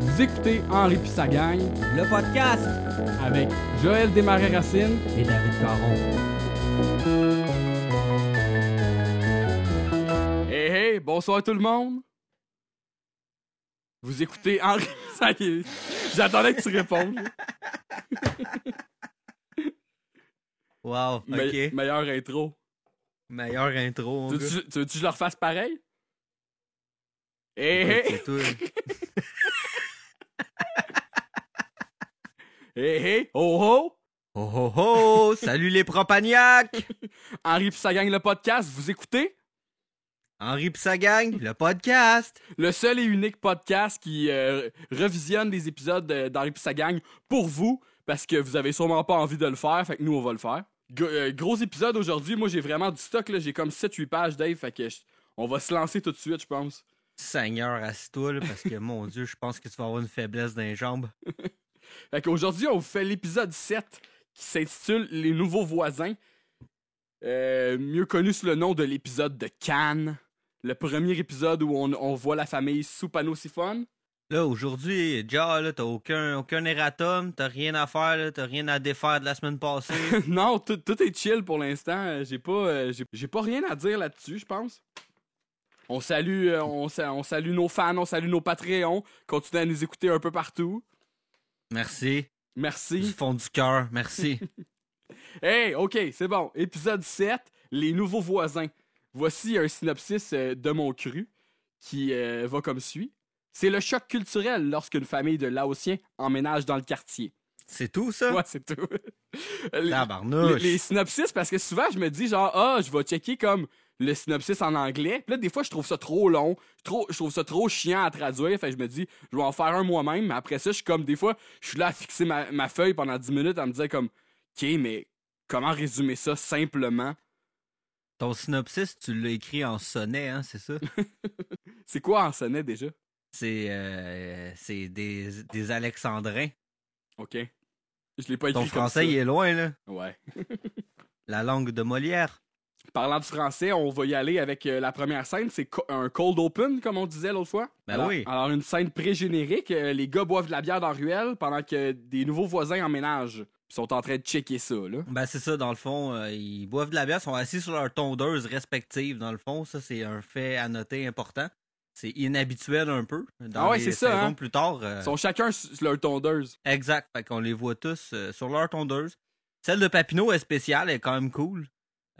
Vous écoutez Henri pis sa gang Le podcast avec Joël Desmarais-Racine. et David Caron. Hey hey, bonsoir tout le monde. Vous écoutez Henri gang. J'attendais que tu répondes. Wow, ok. Me- meilleure intro. Meilleure intro, Tu veux-tu tu que je le refasse pareil? Hey, c'est toi. hey hey, oh oh! Oh oh oh! Salut les propagnacs! Henri pis sa gang, le podcast, vous écoutez? Henri pis sa gang, le podcast! Le seul et unique podcast qui euh, revisionne des épisodes de- d'Henri pis sa gang pour vous, parce que vous avez sûrement pas envie de le faire, fait que nous, on va le faire. Euh, gros épisode aujourd'hui, moi j'ai vraiment du stock, là. j'ai comme 7-8 pages, Dave, fait que on va se lancer tout de suite, je pense. Seigneur, assis-toi, là, parce que, mon Dieu, je pense que tu vas avoir une faiblesse dans les jambes. Fait qu'aujourd'hui, on vous fait l'épisode 7 qui s'intitule Les nouveaux voisins. Euh, mieux connu sous le nom de l'épisode de Cannes. Le premier épisode où on, on voit la famille Soupano-Siphon. Là, aujourd'hui, déjà, là, t'as aucun, aucun erratum, t'as rien à faire, t'as rien à défaire de la semaine passée. non, tout, tout est chill pour l'instant. J'ai pas, euh, j'ai pas rien à dire là-dessus, je pense. On salue, euh, on, sa- on salue nos fans, on salue nos Patreons. Continuez à nous écouter un peu partout. Merci. Du Merci. fond du cœur, merci. Hey, ok, c'est bon. Épisode 7, les nouveaux voisins. Voici un synopsis euh, de mon cru qui euh, va comme suit. C'est le choc culturel lorsqu'une famille de Laotiens emménage dans le quartier. C'est tout, ça? Ouais, c'est tout. les, Tabarnouche. les- les synopsis, parce que souvent, je me dis genre, ah, je vais checker comme le synopsis en anglais. Puis là, des fois, je trouve ça trop long. Trop, je trouve ça trop chiant à traduire. Fait que je me dis, je vais en faire un moi-même. Mais après ça, je suis comme, des fois, je suis là à fixer ma, ma feuille pendant 10 minutes à me dire comme, OK, mais comment résumer ça simplement? Ton synopsis, tu l'as écrit en sonnet, hein, c'est ça? C'est quoi en sonnet déjà? C'est euh, c'est des, des alexandrins. OK. Je l'ai pas écrit Ton comme français, ça. il est loin, là. Ouais. La langue de Molière. Parlant du français, on va y aller avec euh, la première scène. C'est co- un cold open, comme on disait l'autre fois. Ben alors, oui. Alors, une scène pré-générique. euh, les gars boivent de la bière dans la ruelle pendant que des nouveaux voisins emménagent. Ils sont en train de checker ça, là. Ben, c'est ça, dans le fond. euh, ils boivent de la bière, sont assis sur leurs tondeuses respectives, dans le fond. Ça, c'est un fait à noter important. C'est inhabituel un peu. Dans Ah ouais, c'est ça, hein. plus tard. Ils sont chacun sur leur tondeuse. Exact. Fait qu'on les voit tous sur leur tondeuse. Celle de Papineau est spéciale, elle est quand même cool.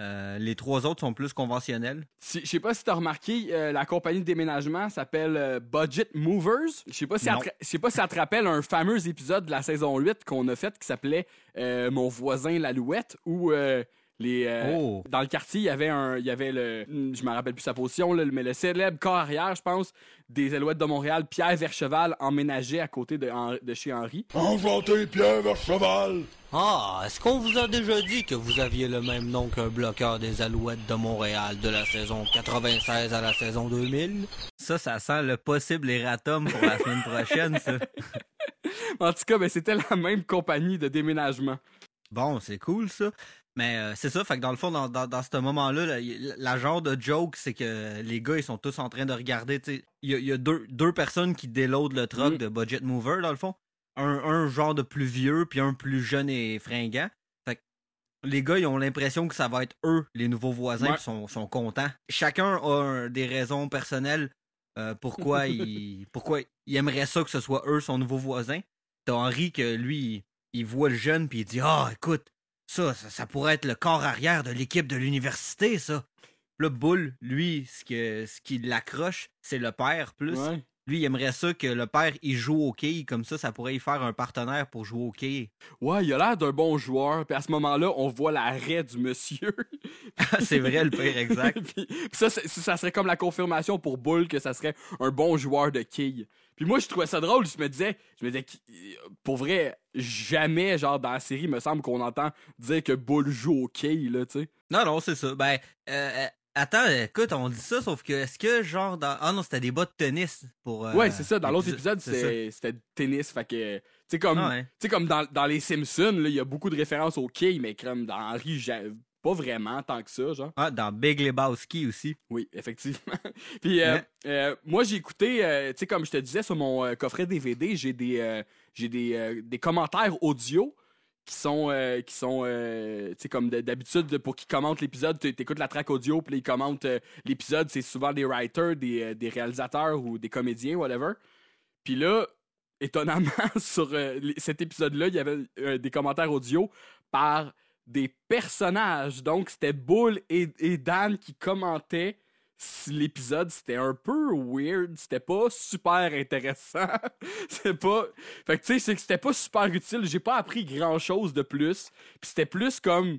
Euh, les trois autres sont plus conventionnels. Si- Je sais pas si t'as remarqué, euh, la compagnie de déménagement s'appelle euh, Budget Movers. Je sais pas si je sais pas si ça te rappelle un fameux épisode de la saison 8 qu'on a fait qui s'appelait Mon voisin l'alouette où euh, les euh, Oh. dans le quartier, il y avait un il y avait le je me rappelle plus sa position là, mais le célèbre corps arrière, je pense, des Alouettes de Montréal, Pierre Vercheval emménageait à côté de, de chez Henri. Enchanté, Pierre Vercheval! Ah, est-ce qu'on vous a déjà dit que vous aviez le même nom qu'un bloqueur des Alouettes de Montréal de la saison 96 à la saison 2000? Ça, ça sent le possible erratum pour la semaine prochaine, ça. En tout cas, ben, c'était la même compagnie de déménagement. Bon, c'est cool, ça. Mais euh, c'est ça, fait que dans le fond, dans, dans, dans ce moment-là, la, la genre de joke, c'est que les gars, ils sont tous en train de regarder, tu sais. Il y a, il y a deux, deux personnes qui déloadent le truck Mm. de Budget Mover, dans le fond. Un, un genre de plus vieux, puis un plus jeune et fringant. Fait que les gars, ils ont l'impression que ça va être eux, les nouveaux voisins, Ouais. puis sont, sont contents. Chacun a un- des raisons personnelles euh, pourquoi, il, pourquoi il aimerait ça que ce soit eux, son nouveau voisin. T'as Henri que lui, il, il voit le jeune, puis il dit Ah, écoute, ça, ça, ça pourrait être le corps arrière de l'équipe de l'université, ça. Le boule, lui, ce, que, ce qui l'accroche, c'est le père plus. Ouais. Lui, il aimerait ça que le père, il joue au quai, comme ça, ça pourrait y faire un partenaire pour jouer au quai. Ouais, il a l'air d'un bon joueur. Puis à ce moment-là, on voit l'arrêt du monsieur. c'est vrai, le père exact. Puis- puis ça, ça serait comme la confirmation pour Bull que ça serait un bon joueur de quilles. Puis moi, je trouvais ça drôle. Je me disais, je me disais, pour vrai, jamais, genre, dans la série, il me semble qu'on entend dire que Bull joue au quilles, là, tu sais. Non, non, c'est ça. Ben, euh, euh, attends, écoute, on dit ça, sauf que est-ce que, genre, dans... Ah non, c'était des bas de tennis pour. euh, ouais, c'est ça. Dans l'autre épisode, c'était tennis. Fait que, tu sais, comme, Ah ouais. comme dans, dans les Simpsons, il y a beaucoup de références au quilles, mais comme dans Henry, pas vraiment tant que ça, genre. Ah, dans Big Lebowski aussi. Oui, effectivement. Puis euh, Ouais. euh, moi, j'ai écouté, euh, tu sais, comme je te disais, sur mon euh, coffret DVD, j'ai des, euh, j'ai des, des commentaires audio qui sont, euh, qui sont euh, tu sais, comme d'habitude, pour qu'ils commentent l'épisode, tu écoutes la track audio, puis là, ils commentent euh, l'épisode. C'est souvent des writers, des, des réalisateurs ou des comédiens, whatever. Puis là, étonnamment, sur cet épisode-là, il y avait des commentaires audio par des personnages. Donc, c'était Bull et, et Dan qui commentaient l'épisode. C'était un peu weird. C'était pas super intéressant. c'est pas. Fait que, tu sais, c'est que c'était pas super utile. J'ai pas appris grand-chose de plus. Puis c'était plus comme.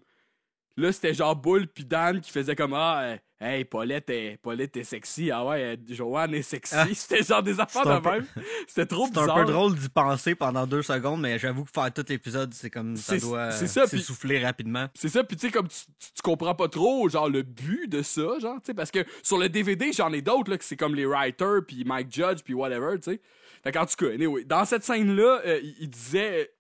Là, c'était genre Bull puis Dan qui faisait comme Ah, euh, hey, Paulette est, Paulette est sexy. Ah ouais, euh, Joanne est sexy. Ah. C'était genre des affaires de peu- même. C'était trop C'est un bizarre. peu drôle d'y penser pendant deux secondes, mais j'avoue que faire tout l'épisode, c'est comme ça doit s'essouffler rapidement. C'est ça, puis tu sais, comme tu, tu, tu comprends pas trop, genre, le but de ça, genre, tu sais, parce que sur le DVD, j'en ai d'autres, là, que c'est comme les writers, puis Mike Judge, puis whatever, tu sais. Fait qu'en tout cas, anyway, dans cette scène-là, euh, il, il disait,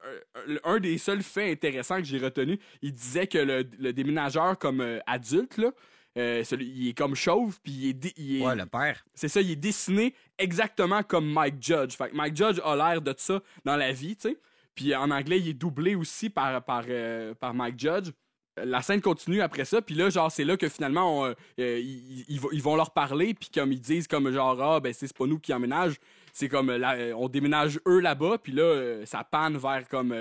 euh, un des seuls faits intéressants que j'ai retenu, il disait que le, le déménageur, comme euh, adulte, là, euh, celui- il est comme chauve, puis il est, il est, Ouais, le père. c'est ça, il est dessiné exactement comme Mike Judge. Fait que Mike Judge a l'air de ça dans la vie, tu sais. Puis en anglais, il est doublé aussi par, par, euh, par Mike Judge. La scène continue après ça, puis là, genre, c'est là que finalement, on, euh, ils, ils vont- ils vont leur parler, puis comme ils disent, comme genre, ah, ben, c'est pas nous qui emménage, c'est comme, là, on déménage eux là-bas, puis là, ça panne vers comme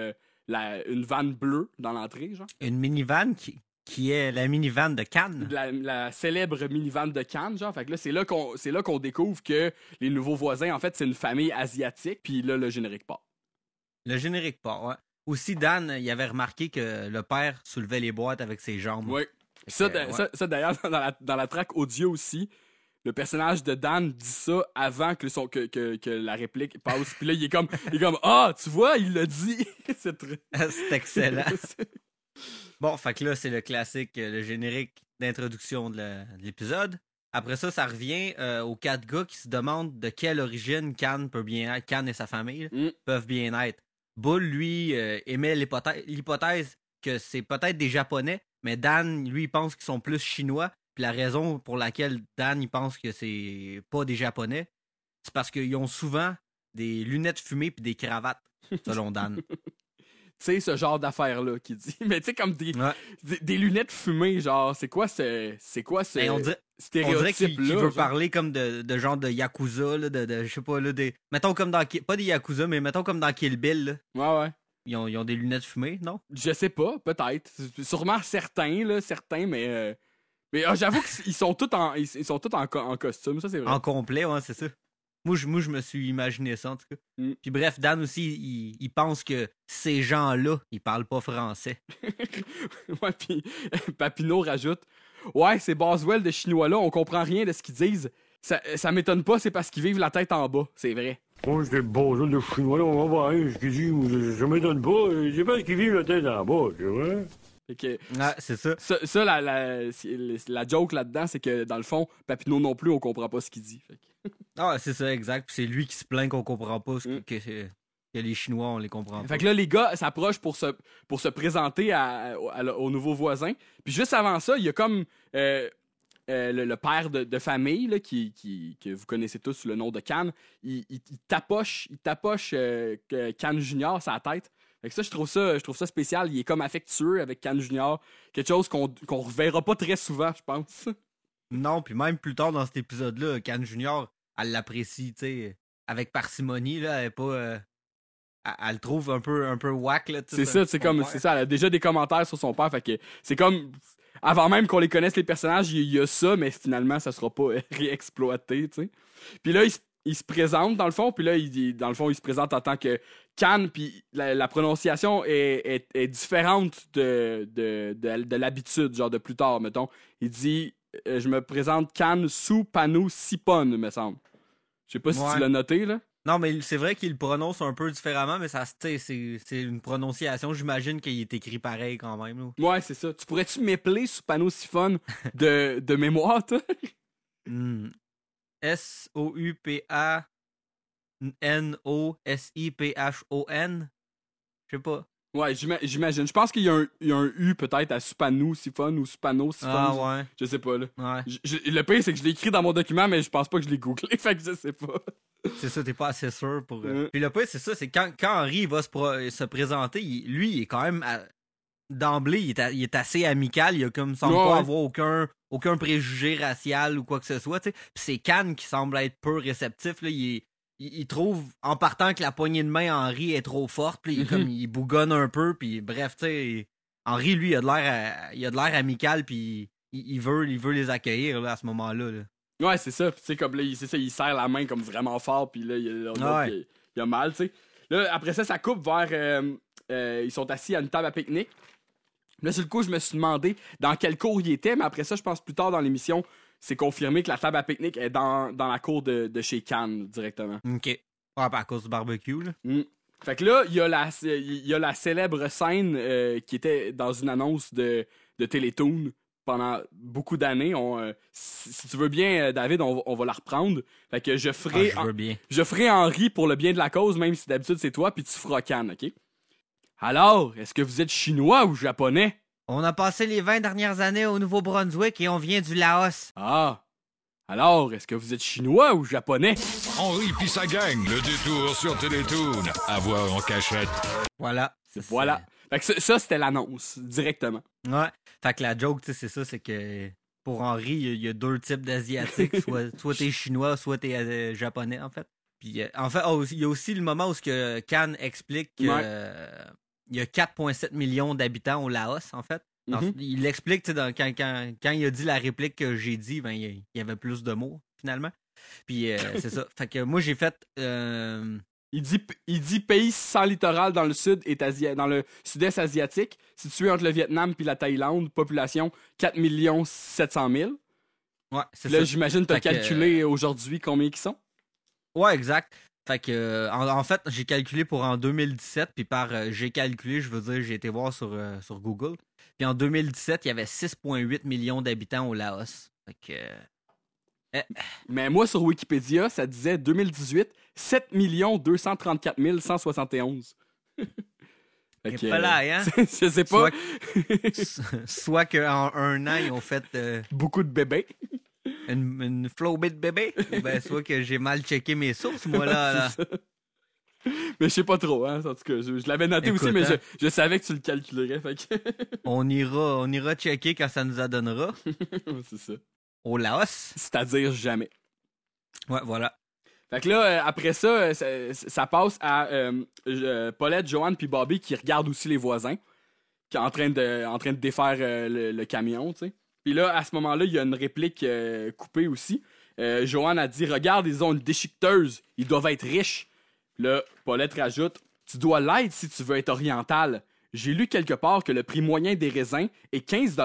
la, une vanne bleue dans l'entrée, genre. Une minivan qui, qui est la minivan de Cannes. la, la célèbre minivan de Cannes, genre. Fait que là, c'est là qu'on c'est là qu'on découvre que les nouveaux voisins, en fait, c'est une famille asiatique. Puis là, le générique part. Le générique part, ouais. Aussi, Dan, il avait remarqué que le père soulevait les boîtes avec ses jambes. Oui. Ça, ouais. ça, ça, d'ailleurs, dans la, dans la track audio aussi, le personnage de Dan dit ça avant que, son, que, que, que la réplique passe. Puis là, il est comme, il est comme, ah, tu vois, il l'a dit. c'est très. c'est excellent. Bon, fait que là, c'est le classique, euh, le générique d'introduction de l'épisode. Après ça, ça revient euh, aux quatre gars qui se demandent de quelle origine Cannes peut bien être, Cannes et sa famille Mm. peuvent bien être. Bull, lui, euh, émet l'hypothèse l'hypothèse que c'est peut-être des Japonais, mais Dan, lui, il pense qu'ils sont plus Chinois. Puis la raison pour laquelle Dan, il pense que c'est pas des Japonais, c'est parce qu'ils ont souvent des lunettes fumées puis des cravates, selon Dan. Tu sais, ce genre d'affaires-là qu'il dit. Mais tu sais, comme des, Ouais. des, des lunettes fumées, genre, c'est quoi ce, c'est quoi ce Ben, on dirait, On dirait qu'il veut parler comme de, de genre de Yakuza, là, de, de- je sais pas, là, des... Mettons comme dans... Pas des Yakuza, mais mettons comme dans Kill Bill, là. Ouais, ouais. Ils ont, ils ont des lunettes fumées, non? Je sais pas, peut-être. Sûrement certains, là, certains, mais. euh, Mais ah, j'avoue qu'ils sont tous en, ils, ils sont tous en, co- en costume, ça c'est vrai. En complet, ouais, c'est ça. Moi je, moi, je me suis imaginé ça, en tout cas. Mm. Puis bref, Dan aussi, il, il pense que ces gens-là, ils parlent pas français. ouais, puis Papineau rajoute Ouais, ces Boswell de Chinois-là, on comprend rien de ce qu'ils disent. Ça, ça m'étonne pas, c'est parce qu'ils vivent la tête en bas, c'est vrai. Moi, j'étais bon, de chinois, là, on va voir, hein, ce qu'ils disent, je, je m'étonne pas, c'est parce qu'ils vivent la tête en bas, tu vois. Que, Ah, c'est ça. ça, ça, la, la, la joke là-dedans, c'est que dans le fond, Papineau non plus, on comprend pas ce qu'il dit. Fait que- Ah, c'est ça, exact. Puis c'est lui qui se plaint qu'on comprend pas ce Mm. que, que les Chinois, on les comprend pas. Fait que là, les gars s'approchent pour se, pour se présenter à, à- au nouveau voisin. Puis juste avant ça, il y a comme euh, euh, le, le père de, de famille, là, qui, qui- que vous connaissez tous sous le nom de Cannes. Il, il- il tapoche, il tapoche euh, que Cannes Junior sa tête. Fait que ça, je trouve ça, je trouve ça spécial. Il est comme affectueux avec Cannes Junior. Quelque chose qu'on qu'on reverra pas très souvent, je pense. Non, puis même plus tard dans cet épisode-là, Cannes Junior, elle l'apprécie, tu sais, avec parcimonie, là, elle est pas... euh, elle, elle le trouve un peu, un peu whack, là, C'est ça, c'est comme, c'est ça. Elle a déjà des commentaires sur son père. Fait que c'est comme, avant même qu'on les connaisse les personnages, il y, a ça, mais finalement, ça sera pas réexploité, tu sais. Puis là, il, se- il se présente dans le fond, puis là, il, dans le fond, il se présente en tant que Can, puis la, la prononciation est, est- est différente de, de, de, de l'habitude, genre de plus tard, mettons. Il dit, euh, je me présente Can sous Panou Sipon, me semble. Je sais pas si tu l'as noté, là. Non, mais c'est vrai qu'il le prononce un peu différemment, mais ça, c'est une prononciation, j'imagine qu'il est écrit pareil quand même. là. Ouais, c'est ça. Tu pourrais-tu m'épeler sous panneau siphon de, de mémoire, toi? Hmm. S-O-U-P-A-N-O-S-I-P-H-O-N. Je sais pas. Ouais, j'ima- j'imagine. Je pense qu'il y, a un- il y a un U peut-être à Supano, Siphon ou Supano, Siphon. Ah ouais. Je sais pas, là. Ouais. Je- je- le pire, c'est que je l'ai écrit dans mon document, mais je pense pas que je l'ai googlé, fait que je sais pas. C'est ça, t'es pas assez sûr pour. euh. Puis le pire, c'est ça, c'est quand, quand Henry va se, pro- se présenter, il- lui, il est quand même. à- D'emblée, il, est a- il est assez amical. Il a comme semble Ouais, pas avoir aucun, aucun préjugé racial ou quoi que ce soit. tu sais. Puis c'est Cannes qui semble être peu réceptif. Là. Il, est- il, il trouve en partant que la poignée de main Henry est trop forte. Puis il, est Mhm. comme, il bougonne un peu. Puis bref, tu sais. Henry, lui, il a de l'air à- il a de l'air amical. Puis il, il veut, il veut les accueillir là, à ce moment-là. là. Ouais, c'est ça. Puis, tu sais, comme là, il- c'est ça, il serre la main comme vraiment fort, puis là, il, Ouais. il, a mal, tu sais. Là, après ça, ça coupe vers. euh, euh, ils sont assis à une table à pique-nique. Là, sur le coup, je me suis demandé dans quelle cour il était, mais après ça, je pense plus tard dans l'émission, c'est confirmé que la table à pique-nique est dans, dans la cour de, de chez Cannes directement. OK. Ouais, pas à cause du barbecue. Là. Mm. Fait que là, il y, a la- y a la célèbre scène euh, qui était dans une annonce de, de Télétoon pendant beaucoup d'années. Euh, si, si tu veux bien, euh, David, on, va- on va la reprendre. Fait que je Ah, ferai, je veux bien. je ferai Henri pour le bien de la cause, même si d'habitude c'est toi, puis tu feras Cannes, OK? Alors, est-ce que vous êtes chinois ou japonais? On a passé les 20 dernières années au Nouveau-Brunswick et on vient du Laos. Ah! Alors, est-ce que vous êtes chinois ou japonais? Henri puis sa gang, le détour sur Télétoon. À voir en cachette. Voilà. Voilà. Fait que ça, ça, c'était l'annonce, directement. Ouais. Fait que la joke, tu sais, c'est ça, c'est que pour Henri, il y a- il y, a deux types d'Asiatiques. soit soit t'es chinois, soit t'es euh, japonais, en fait. Puis, euh, en fait, oh, il y a aussi le moment où ce que Khan explique qu'il Ouais. Y a 4,7 millions d'habitants au Laos, en fait. Dans- Mhm. Il tu dans- quand, quand, quand il a dit la réplique que j'ai dit, ben, il y il avait plus de mots, finalement. Puis, euh, c'est ça. Fait que moi, j'ai fait... euh, Il dit, il dit pays sans littoral dans le sud est asia- dans le sud-est asiatique, situé entre le Vietnam puis la Thaïlande, population 4 700 000. Ouais, c'est Là, ça. j'imagine t'as Fait que- calculé aujourd'hui combien ils sont. Ouais, exact. Fait que, euh, en, en fait, j'ai calculé pour en 2017, puis par euh, j'ai calculé, je veux dire, j'ai été voir sur, euh, sur Google. Puis en 2017, il y avait 6,8 millions d'habitants au Laos. Fait que. euh, Mais moi, sur Wikipédia, ça disait 2018, 7 234 171. Fait Et que, pas là, hein? je sais pas, Soit, soit qu'en un an, ils ont fait euh, beaucoup de bébés. Une, une flobée de bébés. Ou ben, soit que j'ai mal checké mes sources, moi, là. Mais je sais pas trop, hein. En tout cas, je, je l'avais noté Écoute, aussi, mais hein. je, je savais que tu le calculerais. Fait que... On ira, on ira checker quand ça nous adonnera. c'est ça. Au Laos. C'est-à-dire jamais. Ouais, voilà. Fait que là, euh, après ça, euh, ça, ça passe à euh, euh, Paulette, Joanne puis Bobby qui regardent aussi les voisins, qui est en train de, en train de défaire euh, le, le camion, tu sais. Puis là, à ce moment-là, il y a une réplique euh, coupée aussi. Euh, Joanne a dit Regarde, ils ont une déchiqueteuse, ils doivent être riches. Là, Paulette rajoute Tu dois l'être si tu veux être oriental. J'ai lu quelque part que le prix moyen des raisins est 15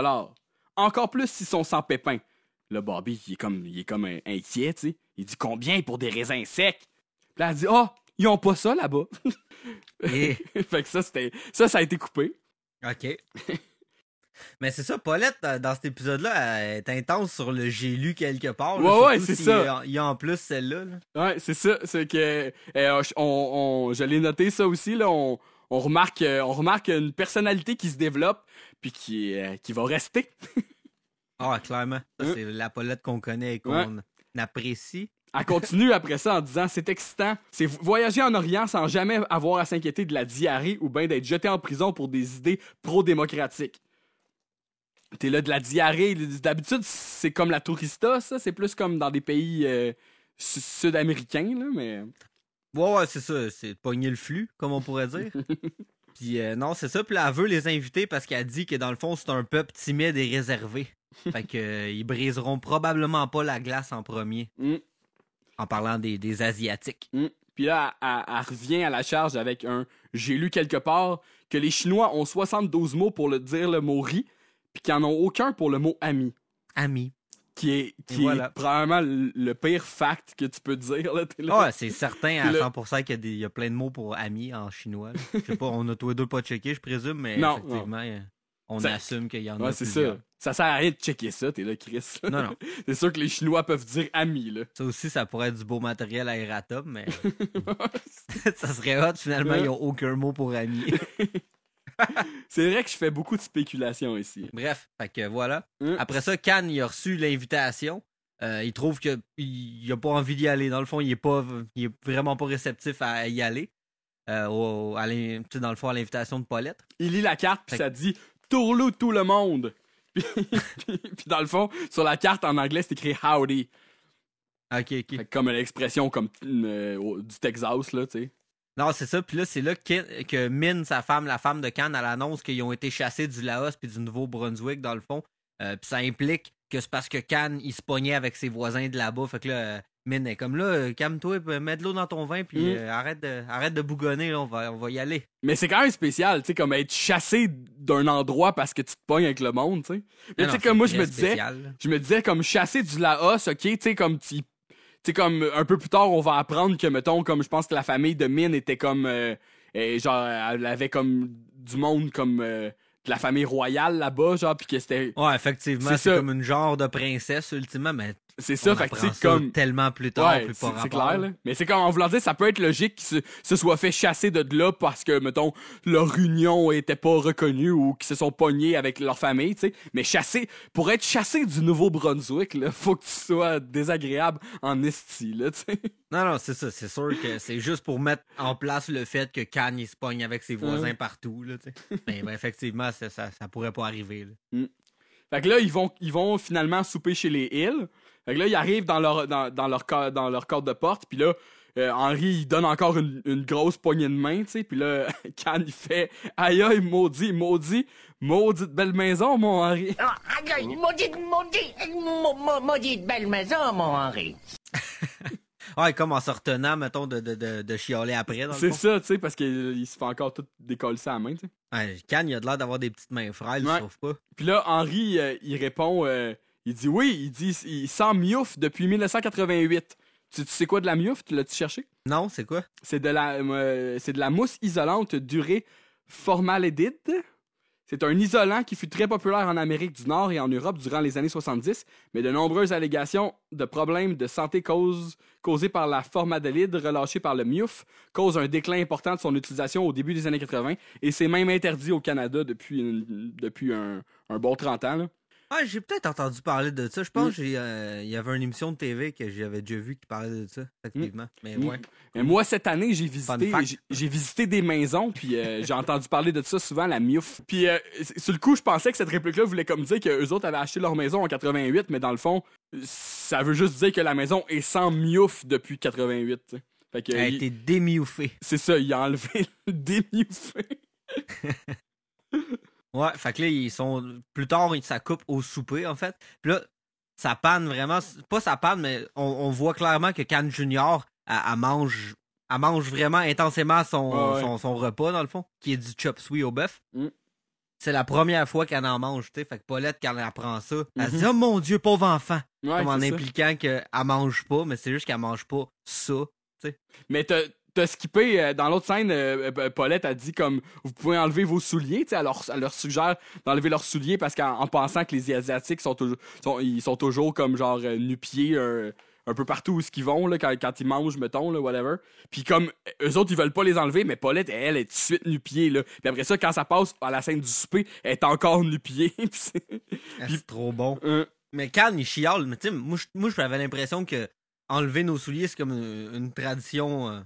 Encore plus s'ils sont sans pépins. Là, Bobby, il est comme, il est comme un- inquiet, tu sais. Il dit combien pour des raisins secs? Puis là, elle dit, ah, ils ont pas ça là-bas. Fait que ça, c'était, ça, ça a été coupé. OK. Mais c'est ça, Paulette, dans cet épisode-là, elle est intense sur le j'ai lu quelque part. là, Ouais, ouais, c'est ça. Il y a en plus celle-là. là. Ouais, c'est ça. C'est que, euh, on, on- je l'ai noté ça aussi, là. On, on remarque, euh, on remarque une personnalité qui se développe, puis qui, euh, qui va rester. Ah, clairement. Ça, Hein? c'est la Paulette qu'on connaît et qu'on apprécie. Elle continue après ça en disant c'est excitant. C'est voyager en Orient sans jamais avoir à s'inquiéter de la diarrhée ou bien d'être jeté en prison pour des idées pro-démocratiques. T'es là de la diarrhée. D'habitude, c'est comme la tourista, ça. C'est plus comme dans des pays euh, su- sud-américains, là, mais. Ouais, ouais, c'est ça. C'est pogner le flux, comme on pourrait dire. Puis euh, non, c'est ça. Puis là, elle veut les inviter parce qu'elle dit que dans le fond, c'est un peuple timide et réservé. fait que euh, ils briseront probablement pas la glace en premier. Mm. En parlant des, des Asiatiques. Mm. Puis là, elle, elle- elle revient à la charge avec un J'ai lu quelque part que les Chinois ont 72 mots pour le dire le mot riz, puis qu'ils n'en ont aucun pour le mot ami. Amis. Qui est, qui Et voilà. est probablement le pire fact que tu peux dire. Là, T'es là. Ah Ouais, c'est certain à Puis là- 100% qu'il y, a y plein de mots pour amis en chinois. Je sais pas, on a tous les deux pas checké, je présume, mais Non, effectivement, euh, on Ça- assume qu'il y en Ouais, a c'est ça. Ça sert à rien de checker ça, t'es là, Chris. Non, non. c'est sûr que les Chinois peuvent dire ami, là. Ça aussi, ça pourrait être du beau matériel à Eratom, mais ça serait hot. Finalement, ils n'ont aucun mot pour ami. C'est vrai que je fais beaucoup de spéculation ici. Bref, fait que voilà. Hum. Après ça, Cannes, il a reçu l'invitation. Euh, il trouve qu'il il a pas envie d'y aller. Dans le fond, il est pas il est vraiment pas réceptif à y aller. Euh, au- à dans le fond, à l'invitation de Paulette. Il lit la carte, puis ça dit Tourlou tout le monde. Puis, puis- puis dans le fond, sur la carte en anglais, c'est écrit Howdy. Ok, ok. Comme l'expression comme euh, du Texas, là, tu sais. Non, c'est ça. Puis là, c'est là que, que Min, sa femme, la femme de Cannes, elle annonce qu'ils ont été chassés du Laos puis du Nouveau-Brunswick, dans le fond. Euh, puis ça implique que c'est parce que Cannes, il se pognait avec ses voisins de là-bas. Fait que là, euh, Min est comme là, euh, calme-toi, mets de l'eau dans ton vin, puis Mm. euh, arrête, de, arrête de bougonner, là, on, va, on va y aller. Mais c'est quand même spécial, tu sais, comme être chassé d'un endroit parce que tu te pognes avec le monde, tu sais. Mais tu sais, comme moi, je me disais, je me disais comme chasser du Laos, ok, tu sais, comme tu. Sais, comme un peu plus tard, on va apprendre que, mettons, comme je pense que la famille de Min était comme. euh, euh, genre, elle avait comme du monde comme. euh, de la famille royale là-bas, genre, puis que c'était. Ouais, effectivement, C'est comme une genre de princesse, ultimement, mais C'est ça, on fait que c'est comme. tellement plus tard, Ouais, plus c'est clair, là. Mais c'est comme en voulant dire, ça peut être logique qu'ils se, se soient fait chasser de là parce que, mettons, leur union était pas reconnue ou qu'ils se sont pognés avec leur famille, tu sais. Mais chasser, pour être chassé du Nouveau-Brunswick, là, faut que tu sois désagréable en esti, là, tu sais. Non, non, c'est ça. C'est sûr que c'est juste pour mettre en place le fait que Kanye il se pogne avec ses voisins partout. Là, tu sais. Mais ben, effectivement, ça, ça, pourrait pas arriver. là. Fait que là, ils vont, ils vont finalement souper chez les Hills. Fait que là, ils arrivent dans leur, dans, dans leur, ca- dans leur cadre de porte. Puis là, euh, Henri, il donne encore une, une grosse poignée de main, tu sais. Puis là, quand il fait « Aïe, aïe, maudit, maudit, maudite belle maison, mon Henri. Ah, aïe, aïe, maudite, maudite, belle maison, mon Henri. Ouais, comme en se retenant, mettons, de, de, de, de chialer après. » dans le C'est ça, tu sais, parce qu'il il se fait encore tout décoller à la main, tu sais. Ouais, Kanye, il a de l'air d'avoir des petites mains frêles, Ouais. sauf pas. Puis là, Henri, euh, il répond, euh, il dit oui, il dit, il sent miouf depuis 1988. Tu, tu sais quoi de la miouf? Tu l'as-tu cherché? Non, c'est quoi? C'est de la, euh, c'est de la mousse isolante durée formaldehyde. C'est un isolant qui fut très populaire en Amérique du Nord et en Europe durant les années 70, mais de nombreuses allégations de problèmes de santé cause- causés par la formaldéhyde relâchée par le MIUF causent un déclin important de son utilisation au début des années 80 et c'est même interdit au Canada depuis, une- depuis un, un bon 30 ans. là. Ah, j'ai peut-être entendu parler de ça. Je pense Mm. qu'il y avait une émission de TV que j'avais déjà vu qui parlait de ça, effectivement. Mais Mm. ouais. Et moi, cette année, j'ai visité, j'ai- visité des maisons, puis euh, j'ai entendu parler de ça souvent, la MIUF. Puis euh, sur le coup, je pensais que cette réplique-là voulait comme dire qu'eux autres avaient acheté leur maison en 88, mais dans le fond, ça veut juste dire que la maison est sans MIUF depuis 88. tu sais. Fait que, Elle a il- été démioufée. c'est ça, il a enlevé le démiufé. Ouais, fait que là, ils sont. Plus tard, ça coupe au souper, en fait. Puis là, ça panne vraiment. Pas ça panne, mais on, on voit clairement que Cannes Junior, elle, elle mange. Elle mange vraiment intensément son, ouais. son, son repas, dans le fond, qui est du chop suey au bœuf. Mm. C'est la première fois qu'elle en mange, tu sais. Fait que Paulette, quand elle apprend ça, elle se Mhm. dit Oh mon Dieu, pauvre enfant! Ouais, Comme en impliquant qu'elle mange pas, mais c'est juste qu'elle mange pas ça. Mais t'as t'as skippé euh, dans l'autre scène, euh, euh, Paulette a dit comme vous pouvez enlever vos souliers, tu sais, elle leur, elle leur suggère d'enlever leurs souliers parce qu'en en pensant que les asiatiques sont toujours ils sont toujours comme genre nu-pieds un peu partout où ils vont là, quand, quand ils mangent mettons là, whatever. Puis comme eux autres ils veulent pas les enlever, mais Paulette elle, elle est tout de suite nu-pied là. Puis après ça quand ça passe à la scène du souper, elle est encore. Puis c'est- Ah, C'est trop bon. Euh, Mais Cannes, il chiale. Mais tu sais, moi, j'avais l'impression que enlever nos souliers, c'est comme une, une tradition euh,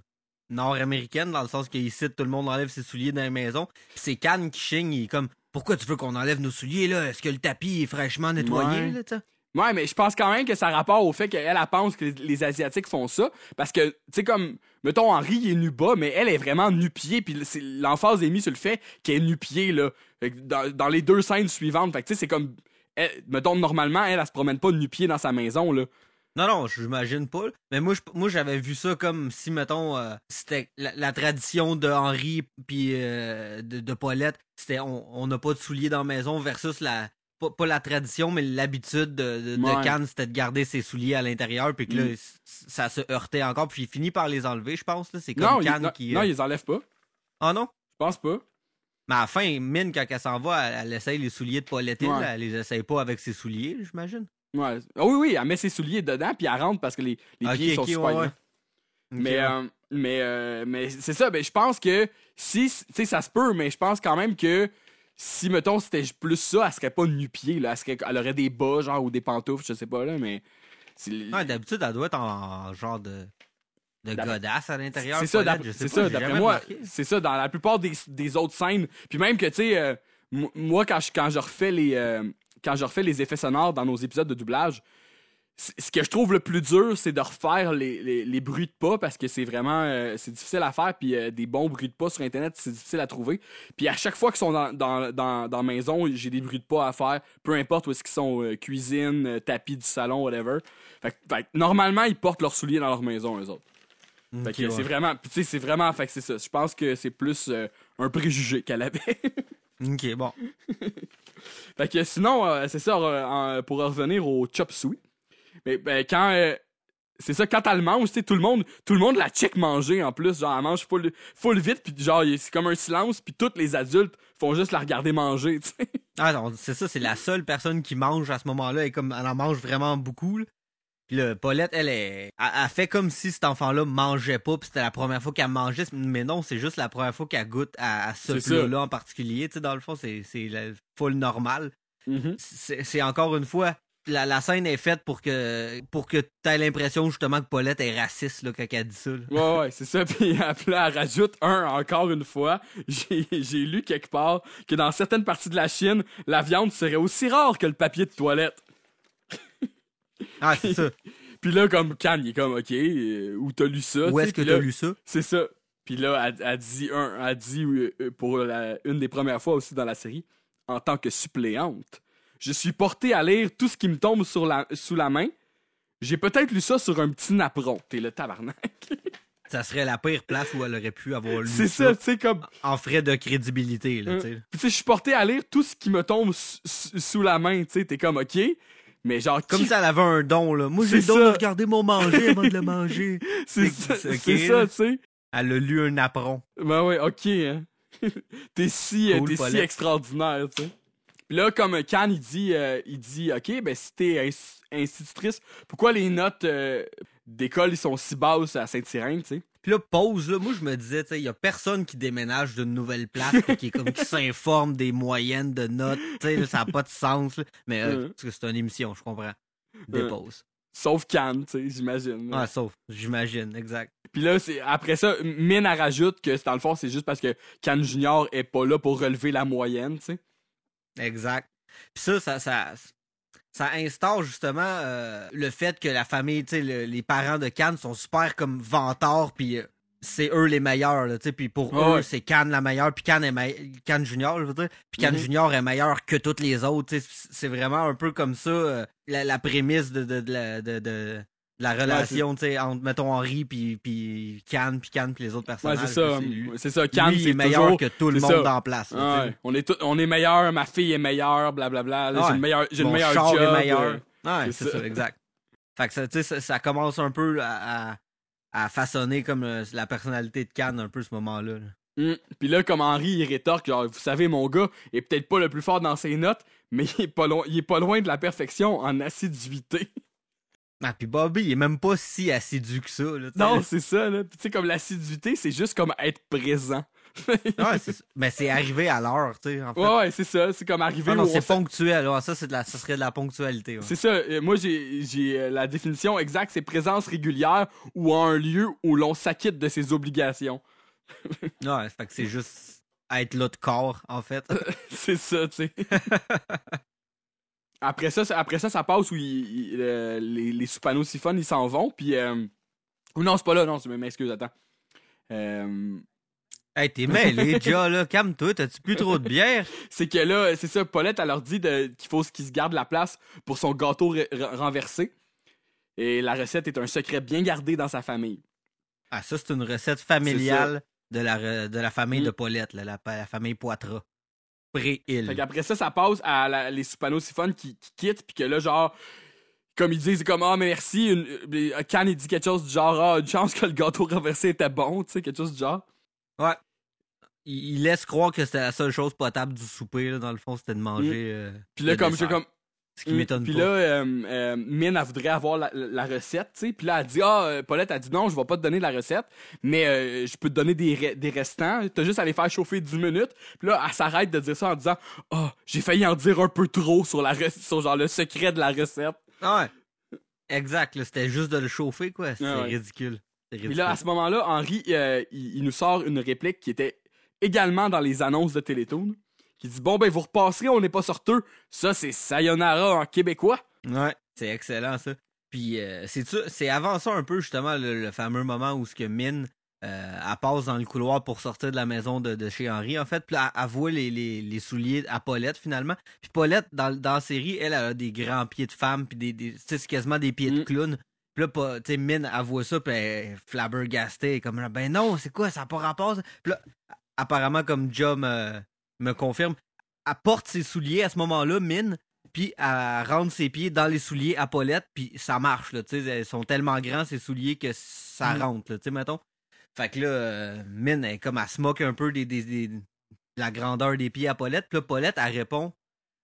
nord-américaine, dans le sens qu'ici, tout le monde enlève ses souliers dans la maison. Puis c'est Cannes qui chigne, il est comme Pourquoi tu veux qu'on enlève nos souliers, là? Est-ce que le tapis est fraîchement nettoyé, Ouais. là? Ouais, mais je pense quand même que ça a rapport au fait qu'elle, elle pense que les, les Asiatiques font ça. Parce que, tu sais, comme, mettons, Henri, il est nu bas, mais elle est vraiment nu-pied. Puis l'emphase est mise sur le fait qu'elle est nu-pied, là. Dans, dans les deux scènes suivantes. Fait que, tu sais, c'est comme. elle- mettons, normalement, elle, elle, se promène pas nu-pied dans sa maison, là. Non, non, j'imagine pas. Mais moi, je- moi j'avais vu ça comme si, mettons, euh, c'était la, la tradition de Henri puis euh, de, de Paulette. C'était on n'a pas de souliers dans la maison versus la. Pas, pas la tradition, mais l'habitude de, de. Cannes, c'était de garder ses souliers à l'intérieur, puis que là, Mm. ça se heurtait encore, puis il finit par les enlever, je pense. là. C'est comme Non, il- Cannes non, qui. non, euh, ils les enlèvent pas. Ah non? Je pense pas. Mais à la fin, Mine, quand elle s'en va, elle, elle essaye les souliers de Paulette. Ouais. Elle les essaye pas avec ses souliers, j'imagine. Ouais. Ah oui, oui, elle met ses souliers dedans, puis elle rentre parce que les, les pieds sont ok, super ouais, grands. ouais. Mais, euh, mais, euh, mais c'est ça, ben, je pense que si, tu sais, ça se peut, mais je pense quand même que si, mettons, c'était plus ça, elle serait pas nu-pied, là. Elle, serait- elle aurait des bas, genre, ou des pantoufles, je sais pas, là, mais. Ouais, d'habitude, elle doit être en genre de, de godasse à l'intérieur. C'est ça, d'après c'est ça, moi, c'est ça, dans la plupart des, des autres scènes. Puis même que, tu sais, euh, moi, quand je, quand, je refais les, euh, quand je refais les effets sonores dans nos épisodes de doublage, ce que je trouve le plus dur, c'est de refaire les, les, les bruits de pas parce que c'est vraiment euh, c'est difficile à faire. Puis euh, des bons bruits de pas sur Internet, c'est difficile à trouver. Puis à chaque fois qu'ils sont dans, dans, dans, dans la maison, j'ai des bruits de pas à faire, peu importe où est-ce qu'ils sont, euh, cuisine, euh, tapis du salon, whatever. Fait, fait normalement, ils portent leurs souliers dans leur maison, eux autres. Fait Ok, que ouais. c'est vraiment, puis tu sais, c'est vraiment, fait que c'est ça. Je pense que c'est plus un préjugé qu'elle avait. Ok, bon. fait que sinon, euh, c'est ça, euh, pour revenir au chop suey. Mais ben, quand, euh, c'est ça, quand elle le mange, tout le monde, tout le monde la check manger en plus. Genre, elle mange full, full vite, puis genre, c'est comme un silence, puis tous les adultes font juste la regarder manger, tu sais. Ah non, c'est ça, c'est la seule personne qui mange à ce moment-là et comme elle en mange vraiment beaucoup. là. Puis là, Paulette, elle est. Elle, elle fait comme si cet enfant-là mangeait pas, puis c'était la première fois qu'elle mangeait, mais non, c'est juste la première fois qu'elle goûte à, à ce plat-là en particulier. Tu sais, dans le fond, c'est full normal. C'est c'est encore une fois. La, la scène est faite pour que pour que t'aies l'impression justement que Paulette est raciste là, quand elle dit ça. là. Ouais, ouais, c'est ça. Puis après, elle rajoute un encore une fois. J'ai j'ai lu quelque part que dans certaines parties de la Chine, la viande serait aussi rare que le papier de toilette. Ah, c'est ça. Puis là, comme Can, il est comme, OK, euh, où t'as lu ça? Où est-ce que t'as lu ça? C'est ça. Puis là, elle, elle dit, un, elle dit euh, euh, pour la- une des premières fois aussi dans la série, en tant que suppléante, je suis porté à lire tout ce qui me tombe sur la, sous la main. J'ai peut-être lu ça sur un petit napperon. T'es le tabarnak. Ça serait la pire place où elle aurait pu avoir lu C'est ça, tu sais, comme. en frais de crédibilité. Là, tu sais. Je suis porté à lire tout ce qui me tombe sous la main, tu sais. T'es comme, OK. Mais genre, Comme qui- si elle avait un don, là. Moi, j'ai le don ça. de regarder mon manger avant de le manger. c'est ça, ok, c'est là. ça, tu sais. Elle a lu un apron. Ben ouais, ok. Hein. t'es si, Cool, t'es si extraordinaire, tu sais. Puis là, comme Can, il dit, euh, il dit, ok, ben si t'es ins- institutrice, pourquoi les notes euh, d'école ils sont si basses à Saint-Irène, tu sais? Puis là, pause, là, moi, je me disais, tu sais, il y a personne qui déménage d'une nouvelle place pis qui est comme qui s'informe des moyennes de notes. Tu sais, ça n'a pas de sens, là. Mais, euh, Ouais. parce que c'est une émission, je comprends. Dépose. Sauf Can, tu sais, j'imagine. Ah, sauf, j'imagine, exact. Puis là, c'est, après ça, Mine, elle rajoute que dans le fond, c'est juste parce que Can Junior est pas là pour relever la moyenne, tu sais. Exact. Puis ça, ça, ça, ça instaure justement euh, le fait que la famille, tu sais, le- les parents de Cannes sont super comme vantards, puis euh, c'est eux les meilleurs, tu sais, puis pour eux, ouais. c'est Cannes la meilleure, puis Cannes est me- Cannes Junior, je veux dire, puis Cannes Mhm. Junior est meilleur que toutes les autres, tu sais, c'est vraiment un peu comme ça euh, la, la prémisse de- de la relation, tu sais, entre, mettons, Henri, puis, puis Cannes, puis Cannes, puis les autres Ouais, personnages. c'est ça. c'est ça. Can, c'est est meilleur toujours... que tout le monde ça. en place. là. Ouais, on est tout- on est meilleur, ma fille est meilleure, blablabla. Ouais. J'ai le meilleur, j'ai Mon meilleur char job. est meilleur. euh, Ouais, c'est ça. ça. exact. Fait que ça, tu sais, ça, ça commence un peu à, à, à façonner comme euh, la personnalité de Cannes un peu ce moment-là. là. hum. Puis là, comme Henri, il rétorque, genre, vous savez, mon gars est peut-être pas le plus fort dans ses notes, mais il est pas loin, il est pas loin de la perfection en assiduité. Ah, puis Bobby, il est même pas si assidu que ça. Là, Non, c'est ça, là. Puis tu sais, comme l'assiduité, c'est juste comme être présent. Ouais. Mais c'est arrivé à l'heure, tu sais, en fait. Ouais, ouais, c'est ça. C'est comme arriver Ah non, où c'est ponctuel. ouais, ça, c'est de la, ça serait de la ponctualité. ouais. C'est ça. euh, Moi, j'ai euh, la définition exacte, c'est présence régulière ou à un lieu où l'on s'acquitte de ses obligations. Ouais, fait que c'est juste être là de corps, en fait. c'est ça, tu sais. Après ça, ça- après ça, ça passe où il- il- euh, les, les soupano-siphones, ils s'en vont, puis... euh, ou non, c'est pas là, non, m'excuse, attends. Euh, hey, t'es mêlé, déjà, là. Calme-toi, t'as-tu plus trop de bière? c'est que là, c'est ça, Paulette, elle leur dit qu'il faut qu'ils se gardent la place pour son gâteau re- re- renversé. Et la recette est un secret bien gardé dans sa famille. Ah, ça, c'est une recette familiale de la, de la famille Mm. de Paulette, là, la, la famille Poitras. Fait Pré-île. qu'après ça, ça passe à la- les soupano-siphones qui, qui quittent, puis que là, genre, comme ils disent, c'est comme, ah, mais merci, une, euh, Can, il dit quelque chose du genre, ah, une chance que le gâteau renversé était bon, tu sais, quelque chose du genre. Ouais. Il, il laisse croire que c'était la seule chose potable du souper, là, dans le fond, c'était de manger. euh, Puis là, comme, j'ai comme, Ce qui m'étonne Puis là, euh, euh, Min, elle voudrait avoir la, la recette, tu sais. Puis là, elle dit, ah, euh, Paulette, elle dit non, je vais pas te donner la recette, mais euh, je peux te donner des, re- des restants. T'as juste à les faire chauffer 10 minutes. Puis là, elle s'arrête de dire ça en disant, ah, j'ai failli en dire un peu trop sur la rec- sur genre le secret de la recette. Ah ouais. Exact, c'était juste de le chauffer, quoi. C'est Ah ouais. ridicule. C'est Puis ridicule. là, à ce moment-là, Henri, euh, il, il nous sort une réplique qui était également dans les annonces de Télétoon, qui dit, bon, ben, vous repasserez, on n'est pas sorteux. Ça, c'est Sayonara en québécois. Ouais, c'est excellent ça. Puis euh, c'est avant ça un peu justement le, le fameux moment où ce que Mine euh, elle passe dans le couloir pour sortir de la maison de, de chez Henri en fait, puis elle, elle voit les, les, les souliers à Paulette finalement. Puis Paulette dans, dans la série, elle, elle a des grands pieds de femme puis des, des tu sais, c'est quasiment des pieds de Mm. clown. Puis là, tu sais, Mine, elle voit ça, puis elle est flabbergastée, comme, ben non, c'est quoi, ça n'a pas rapport. ça? Puis là, apparemment, comme me, me confirme, elle porte ses souliers à ce moment-là, Mine, puis elle rentre ses pieds dans les souliers à Paulette, puis ça marche, là, tu sais, ils sont tellement grands, ces souliers, que ça Mm. rentre, là, tu sais, mettons. Fait que là, euh, Mine, elle, comme, elle se moque un peu des, des- des- de la grandeur des pieds à Paulette, puis là, Paulette, elle répond,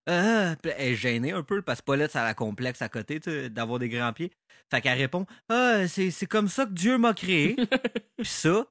ah, Puis elle est gênée un peu, parce que Paulette, ça la complexe à côté, tu sais, d'avoir des grands pieds. Fait qu'elle répond, ah, c'est c'est comme ça que Dieu m'a créé. Puis ça,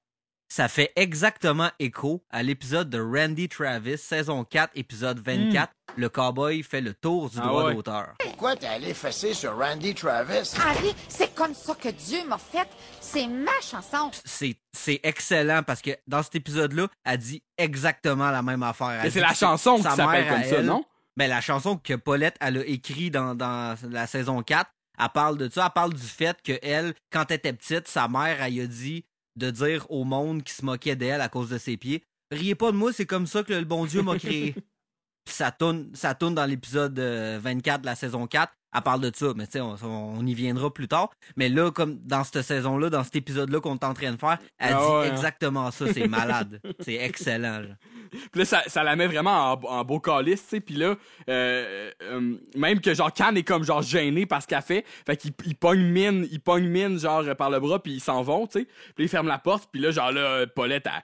ça fait exactement écho à l'épisode de Randy Travis, saison 4, épisode 24. Le cowboy fait le tour du. Ah droit ouais. d'auteur. Pourquoi t'es allé fesser sur Randy Travis? Harry, c'est comme ça que Dieu m'a fait. C'est ma chanson. C'est c'est excellent parce que dans cet épisode-là, elle dit exactement la même affaire. Elle Mais c'est la chanson qui sa s'appelle comme ça, elle- non? Ben, la chanson que Paulette, elle a écrit dans, dans la saison 4, elle parle de ça. Elle parle du fait que elle, quand elle était petite, sa mère, elle a dit de dire au monde qui se moquait d'elle à cause de ses pieds Riez pas de moi, c'est comme ça que le bon Dieu m'a créé. Puis ça tourne, ça tourne dans l'épisode euh, 24 de la saison 4. Elle parle de ça, mais tu sais, on, on y viendra plus tard. Mais là, comme dans cette saison-là, dans cet épisode-là qu'on est en train de faire, elle Ah dit ouais, hein. exactement ça. C'est malade. c'est excellent. là. Puis là, ça, ça la met vraiment en, en beau calice, tu sais. Puis là, euh, euh, même que genre, Can est comme genre gêné parce qu'elle fait. Fait qu'il il pogne mine, il pogne mine genre par le bras, puis ils s'en vont, tu sais. Puis il ferme la porte, puis là, genre là, Paulette, elle,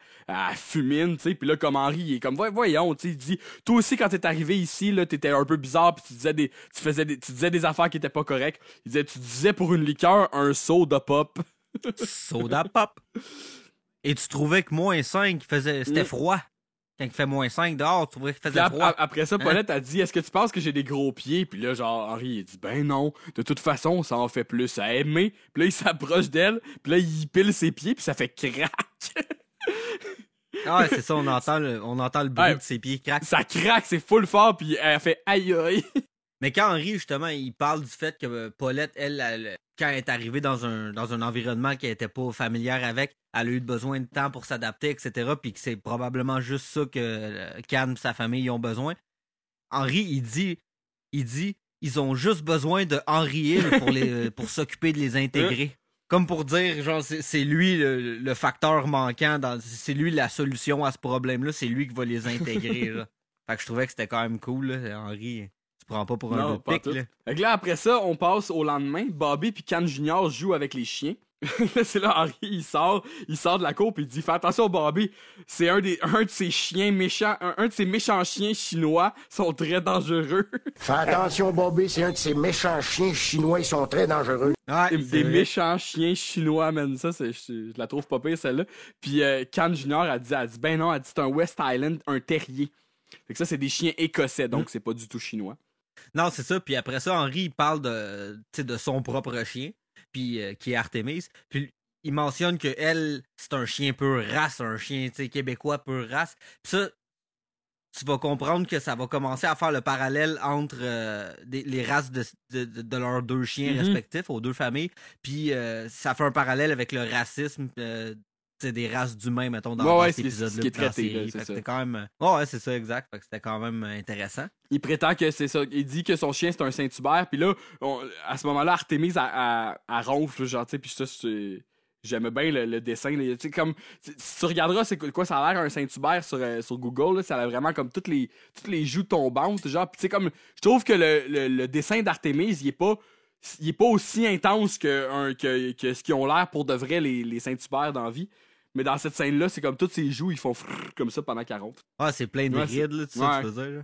elle fumine, tu sais. Puis là, comme Henri, il est comme, Voy- voyons, tu sais, il dit, toi aussi, quand t'es arrivé ici, là, t'étais un peu bizarre, puis tu disais des, tu faisais des, tu disais des affaires qui étaient pas correctes. Il disait, tu disais pour une liqueur, un soda pop. Soda pop. Et tu trouvais que moins 5 faisait. C'était Mm. froid. Quand il fait moins 5 dehors, tu trouvais qu'il faisait froid. ap- après ça, Paulette a dit Est-ce que tu penses que j'ai des gros pieds? Puis là, genre, Henri, il dit Ben non, de toute façon, ça en fait plus à aimer. Puis là, il s'approche d'elle, puis là, il pile ses pieds, puis ça fait crac. Ah c'est ça, on entend le, on entend le bruit Ouais. de ses pieds craquer. ça craque, c'est full fort, puis elle fait Aïe aïe. Mais quand Henri, justement, il parle du fait que euh, Paulette, elle, elle, quand elle est arrivée dans un, dans un environnement qu'elle était pas familière avec, elle a eu besoin de temps pour s'adapter, etc. Puis que c'est probablement juste ça que euh, Cannes et sa famille ont besoin. Henri, il dit, il dit, ils ont juste besoin de Henri Hill pour, les, pour s'occuper de les intégrer. Comme pour dire, genre, c'est lui le, le facteur manquant, c'est lui la solution à ce problème-là, c'est lui qui va les intégrer. là. Fait que je trouvais que c'était quand même cool, là. Henri. Tu prends pas pour un Non, pas là. Fait que là, après ça, on passe au lendemain. Bobby puis Can Junior jouent avec les chiens. Là, c'est là, Henri, il sort, il sort de la cour, puis il dit Fais attention, Bobby, c'est un, des, un de ces chiens méchants, un, un de ces méchants chiens chinois sont très dangereux. Fais attention, Bobby, c'est un de ces méchants chiens chinois, ils sont très dangereux. Des, vrai. méchants chiens chinois, man. Ça, c'est, je, je la trouve pas pire, celle-là. Puis euh, Can Junior a dit, elle dit, ben non, elle dit, c'est un West Island, un terrier. Fait que ça, c'est des chiens écossais, donc c'est pas du tout chinois. Non, c'est ça. Puis après ça, Henri, il parle de, tu sais, de son propre chien, puis euh, qui est Artemis. Puis il mentionne que elle, c'est un chien pur race, un chien québécois pur race. Puis ça, tu vas comprendre que ça va commencer à faire le parallèle entre euh, des- les races de, de, de- de leurs deux chiens Mhm. respectifs, aux deux familles. Puis euh, ça fait un parallèle avec le racisme. euh, des races d'humains, mettons, dans, Ouais, dans cet c'est- c'est ce épisode-là. c'est. C'était quand même. Ouais, ouais, c'est ça, exact. C'était quand même intéressant. Il prétend que c'est ça. Il dit que son chien, c'est un Saint-Hubert. Puis là, on- à ce moment-là, Artemis, elle ronfle, genre, tu sais, puis ça, c'est... J'aime bien le, le dessin. là. Comme, si tu regarderas, c'est quoi ça a l'air un Saint-Hubert sur, euh, sur Google, là, ça a vraiment comme toutes les, toutes les joues tombantes. Genre, comme, je trouve que le, le, le dessin d'Artemis, il est pas, il est pas aussi intense que, un, que, que ce qu'ils ont l'air pour de vrai les, les Saint-Hubert dans la vie. Mais dans cette scène-là, c'est comme toutes ces joues, ils font comme ça pendant 40. Ah, c'est plein de Ouais, rides, là, tu sais, ouais. tu dire, là.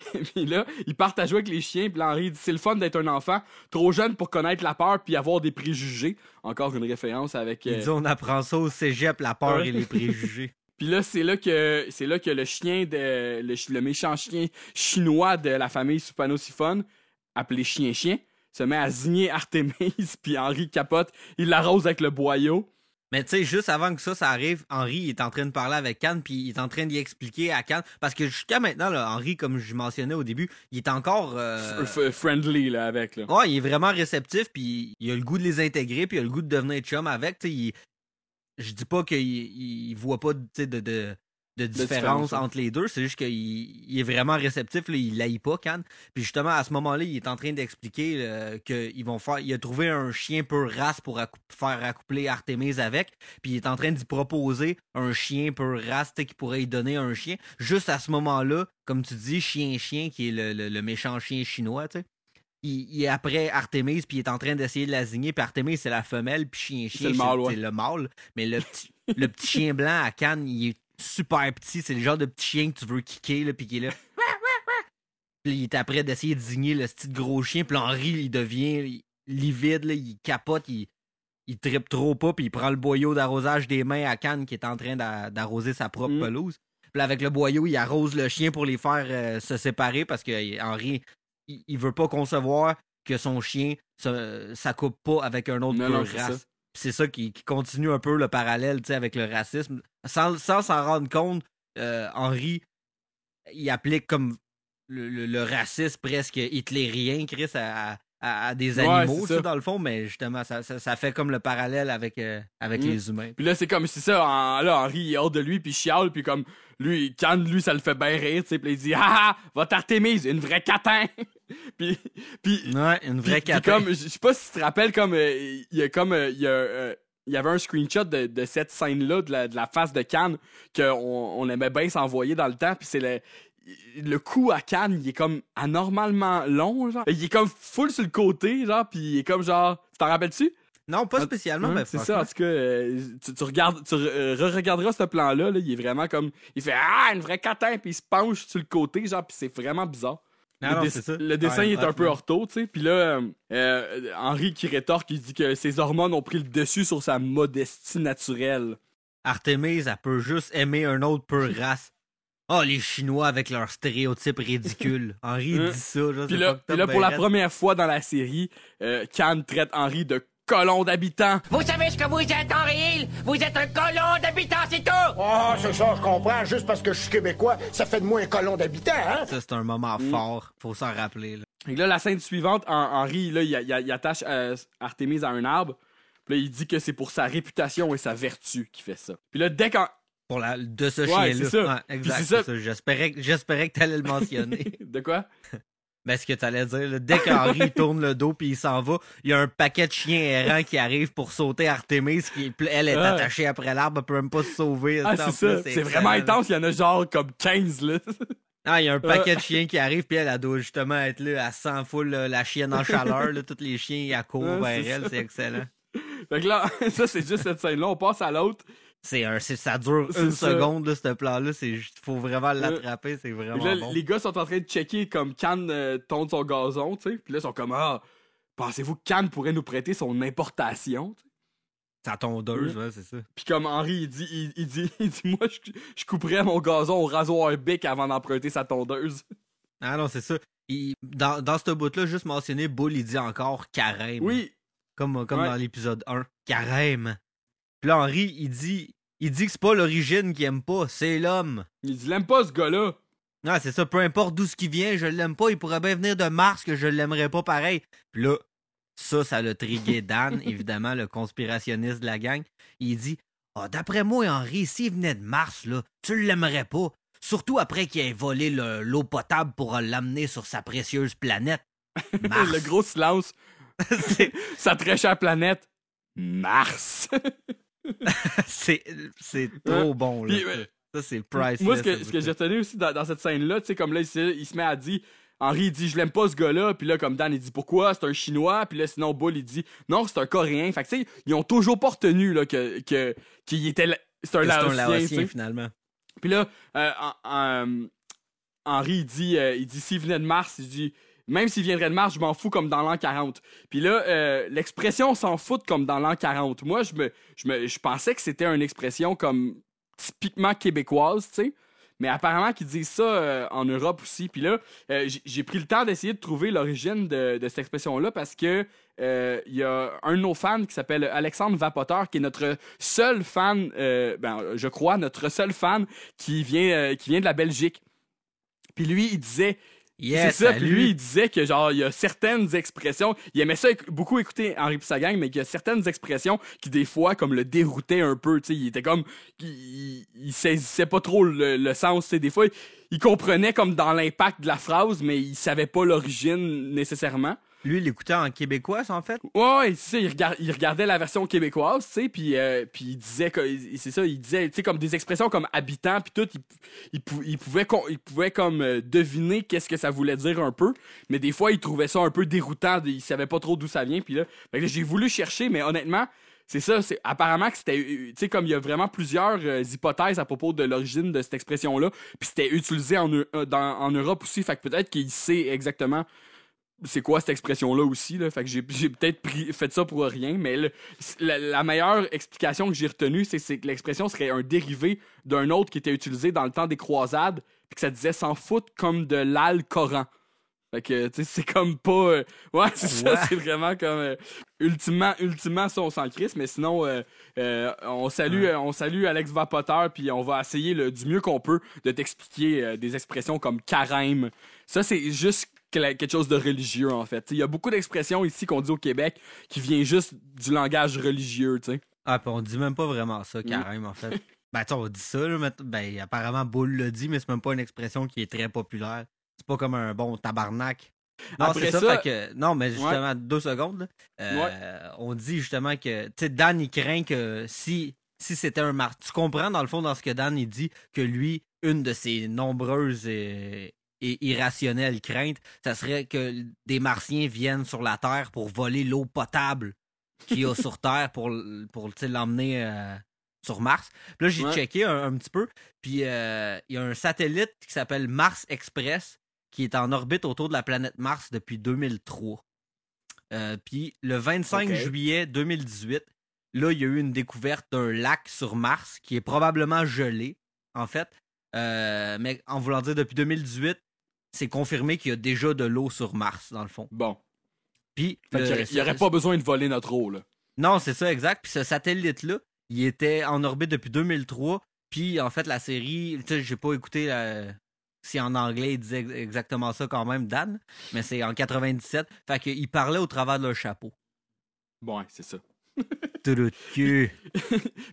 puis là, ils partent à jouer avec les chiens, puis là, Henri dit c'est le fun d'être un enfant, trop jeune pour connaître la peur puis avoir des préjugés. Encore une référence avec. Il euh, dit on apprend ça au cégep, la peur Ouais. et les préjugés. Puis là, c'est là que c'est là que le chien de le, le méchant chien chinois de la famille Supano-Siphon, appelé Chien Chien, se met à zigner Artemis, puis Henri capote, il l'arrose avec le boyau. Mais tu sais, juste avant que ça, ça arrive, Henri est en train de parler avec Cannes, puis il est en train d'y expliquer à Cannes. Parce que jusqu'à maintenant, là, Henri, comme je mentionnais au début, il est encore. euh, friendly là avec là. Ouais, il est vraiment réceptif, puis il a le goût de les intégrer, puis il a le goût de devenir chum avec. Tu sais, il- je dis pas qu'il il voit pas tu sais, de, de, de différence entre les deux, c'est juste qu'il il est vraiment réceptif, là, il l'aille pas, Cannes. Puis justement, à ce moment-là, il est en train d'expliquer euh, qu'ils vont faire. Il a trouvé un chien peu race pour accou- faire accoupler Artemis avec, puis il est en train d'y proposer un chien peu race, qui pourrait y donner un chien. Juste à ce moment-là, comme tu dis, chien-chien, qui est le, le- le méchant chien chinois, tu sais il, il est après Artemis puis il est en train d'essayer de la signer puis Artemis c'est la femelle puis chien chien C'est le mâle, ouais. c'est le mâle mais le petit le petit chien blanc à Cannes il est super petit c'est le genre de petit chien que tu veux kicker là puis qui est là puis il est après d'essayer de signer le petit gros chien puis Henri il devient livide là, il capote il il trippe trop pas puis il prend le boyau d'arrosage des mains à Cannes qui est en train d'a- d'arroser sa propre Mm. pelouse puis avec le boyau il arrose le chien pour les faire euh, se séparer parce que Henri il, il veut pas concevoir que son chien se, s'accoupe pas avec un autre Non, non, race. C'est ça qui, continue un peu le parallèle avec le racisme. Sans sans s'en rendre compte, euh, Henri, il applique comme le, le- racisme presque hitlérien, Chris, à- à des Ouais, animaux, ça. dans le fond, mais justement, ça, ça, ça fait comme le parallèle avec, euh, avec Mm. les humains. Puis là, c'est comme, c'est ça, en- là, Henri, il est hors de lui, puis il chiale, puis comme, lui, quand lui, ça le fait bien rire, tu sais, puis il dit, ah, ah, votre Artemis, une vraie catin! puis, puis, Ouais, une vraie puis- puis catin. comme, je sais pas si tu te rappelles, comme, euh, il y a comme, euh, il y a, il y avait un screenshot de, de cette scène-là, de la, de la face de Cannes, qu'on on aimait bien s'envoyer dans le temps, puis c'est le, coup à Cannes, il est comme anormalement long, genre. Il est comme full sur le côté, genre, puis il est comme genre, tu t'en rappelles-tu? Non, pas spécialement, Ouais, mais c'est ça, en tout cas, euh, tu, tu regardes, tu euh, re-regarderas ce plan-là, là, il est vraiment comme, il fait ah une vraie catin, puis il se penche sur le côté, genre, puis c'est vraiment bizarre. Ah le, non, dess- c'est ça. le dessin Ouais, est un peu ortho, tu sais, puis là, euh, euh, Henri qui rétorque, il dit que ses hormones ont pris le dessus sur sa modestie naturelle. Artemis, elle peut juste aimer un autre peu race. Oh, les Chinois avec leurs stéréotypes ridicules. Henri Hein? dit ça. Là, Puis là, puis up là, ben pour la première fois dans la série, euh, Khan traite Henri de colon d'habitant. Vous savez ce que vous êtes, Henri Hill? Vous êtes un colon d'habitants, c'est tout! Ah, c'est ça, je comprends. Juste parce que je suis québécois, ça fait de moi un colon d'habitant, hein? Ça, c'est un moment Mm. fort. Faut s'en rappeler. Là. Que là, la scène suivante, Hen- Henri, là, il, il- il attache euh, Artemis à un arbre. Puis là, il dit que c'est pour sa réputation et sa vertu qu'il fait ça. Puis là, dès qu'en... Pour la, de ce Ouais, chien-là. c'est ça. Ouais, exact. c'est ça. J'espérais, que- j'espérais que t'allais le mentionner. De quoi? ben, ce que t'allais dire, là, dès qu'Henri tourne le dos puis il s'en va, il y a un paquet de chiens errants qui arrivent pour sauter Artemis, qui, elle est Ouais. attachée après l'arbre, elle peut même pas se sauver. Ah, c'est ça. C'est vraiment intense. Il y en a genre comme 15, là. Ah, il y a un paquet de chiens qui arrivent, puis elle, elle doit justement être là, elle sent full là, la chienne en chaleur, là, tous les chiens, court Ouais, vers elle, c'est excellent. Fait que là, ça, c'est juste cette scène-là. On passe à l'autre. C'est un, c'est, ça dure une ça. seconde, là, ce plan-là, c'est faut vraiment l'attraper, c'est vraiment là, bon. les gars sont en train de checker comme Cannes euh, tonde son gazon, tu sais. Puis là, ils sont comme, ah, pensez-vous que Cannes pourrait nous prêter son importation? Sa tondeuse, ouais, c'est ça. Puis comme Henri, il dit, il, il dit, il dit, moi, je, je couperais mon gazon au rasoir bic avant d'emprunter sa tondeuse. Ah non, c'est ça. Il- dans, dans ce bout-là, juste mentionné, Bull, il dit encore carême. Oui, Comme, comme Ouais. dans l'épisode 1. Carême. Puis là, Henri, il dit, il dit que c'est pas l'origine qu'il aime pas, c'est l'homme. il dit, l'aime pas ce gars-là. Ah, c'est ça, peu importe d'où ce qui vient, je l'aime pas, il pourrait bien venir de Mars que je l'aimerais pas pareil. Puis là, ça, ça l'a trigué Dan, évidemment, le conspirationniste de la gang. Il dit Ah, d'après moi, Henri, s'il venait de Mars, là, tu l'aimerais pas. Surtout après qu'il ait volé le- l'eau potable pour l'amener sur sa précieuse planète. Mars. Le gros silence. C'est- Sa très chère planète. Mars. c'est c'est trop bon, là. Puis, ça, c'est priceless. Moi, ce que, ce que j'ai retenu aussi dans, dans cette scène-là, tu sais, comme là, il, se- il se met à dire. Henri il dit je l'aime pas ce gars-là puis là comme Dan il dit pourquoi? C'est un chinois puis là sinon Bull il dit non c'est un coréen fait que tu sais ils ont toujours pas retenu là que que qu'il était la- c'est un C'est un laotien finalement. Puis là, euh, en- en- Henri, il dit, euh, il dit s'il venait de Mars, il dit même s'il viendrait de Mars, je m'en fous comme dans l'an 40. Puis là, euh, l'expression s'en fout comme dans l'an 40. Moi, je me, je me, je pensais que c'était une expression comme typiquement québécoise, tu sais. Mais apparemment qu'ils disent ça euh, en Europe aussi. Puis là, euh, j'ai- pris le temps d'essayer de trouver l'origine de, cette expression-là parce que il y a un de nos fans qui s'appelle Alexandre Vapoteur, qui est notre seul fan, ben, je crois, notre seul fan qui vient, qui vient de la Belgique. Puis lui, il disait, Yes, c'est ça, puis lui, il disait que genre, il y a certaines expressions, il aimait ça beaucoup écouter Henri pis sa gang, mais qu'il y a certaines expressions qui, des fois, comme le déroutaient un peu, tu sais, il était comme, il, il, il saisissait pas trop le, le sens, tu sais, des fois, il, il comprenait comme dans l'impact de la phrase, mais il savait pas l'origine nécessairement. Lui, il écoutait en québécois, en fait? Ouais, c'est ça, il, regard- il regardait la version québécoise, tu sais, puis euh, puis il disait c'est ça, il disait tu sais comme des expressions comme habitant puis tout, il, il, pou- il pouvait il pouvait comme euh, deviner qu'est-ce que ça voulait dire un peu, mais des fois il trouvait ça un peu déroutant, il savait pas trop d'où ça vient, puis là, j'ai voulu chercher mais honnêtement, c'est ça, c'est apparemment que c'était euh, tu sais comme il y a vraiment plusieurs hypothèses à propos de l'origine de cette expression là, puis c'était utilisé en en Europe aussi, fait que peut-être qu'il sait exactement c'est quoi cette expression-là aussi. Là? Fait que j'ai, peut-être pris- fait ça pour rien, mais le- la, la meilleure explication que j'ai retenue, c'est, que l'expression serait un dérivé d'un autre qui était utilisé dans le temps des croisades, puis que ça disait s'en foutre comme de l'Al-Coran. Fait que, tu sais, c'est comme pas... euh, ouais, c'est ça, Ouais. c'est vraiment comme... euh, ultimement, ultimement, ça, on s'en crisse, mais sinon, euh, euh, on, salue, euh, on salue Alex Vapoteur, puis on va essayer le, du mieux qu'on peut de t'expliquer des expressions comme carême. Ça, c'est juste quelque chose de religieux, en fait. Il y a beaucoup d'expressions ici qu'on dit au Québec qui vient juste du langage religieux, tu sais. Ah, puis on dit même pas vraiment ça, Mm. carrément, en fait. ben, tu sais, on dit ça, là, mais ben, apparemment, Bull le dit, mais c'est même pas une expression qui est très populaire. C'est pas comme un bon tabarnak. Non, c'est ça, ça- fait que, non, mais justement, deux secondes, là, euh, on dit justement que, tu sais, Dan, il craint que si, si c'était un mar... Tu comprends, dans le fond, dans ce que Dan, il dit, que lui, une de ses nombreuses et, et irrationnelles craintes, ça serait que des martiens viennent sur la Terre pour voler l'eau potable qu'il y a sur Terre pour, pour l'emmener euh, sur Mars. Puis là, j'ai Ouais. checké un, un petit peu, puis euh, il y a un satellite qui s'appelle Mars Express qui est en orbite autour de la planète Mars depuis 2003. Euh, puis le 25 Ok. juillet 2018, là, il y a eu une découverte d'un lac sur Mars qui est probablement gelé, en fait. Euh, mais en voulant dire depuis 2018, c'est confirmé qu'il y a déjà de l'eau sur Mars, dans le fond. Bon. Puis aurait- il y aurait pas besoin de voler notre eau, là. non, c'est ça, exact. Puis ce satellite-là, il était en orbite depuis 2003. Puis en fait, la série, tu sais, j'ai pas écouté la- si en anglais il disait ex- exactement ça quand même, Dan, mais c'est en 97. Fait qu'il parlait au travers de leur chapeau. Bon, ouais, c'est ça.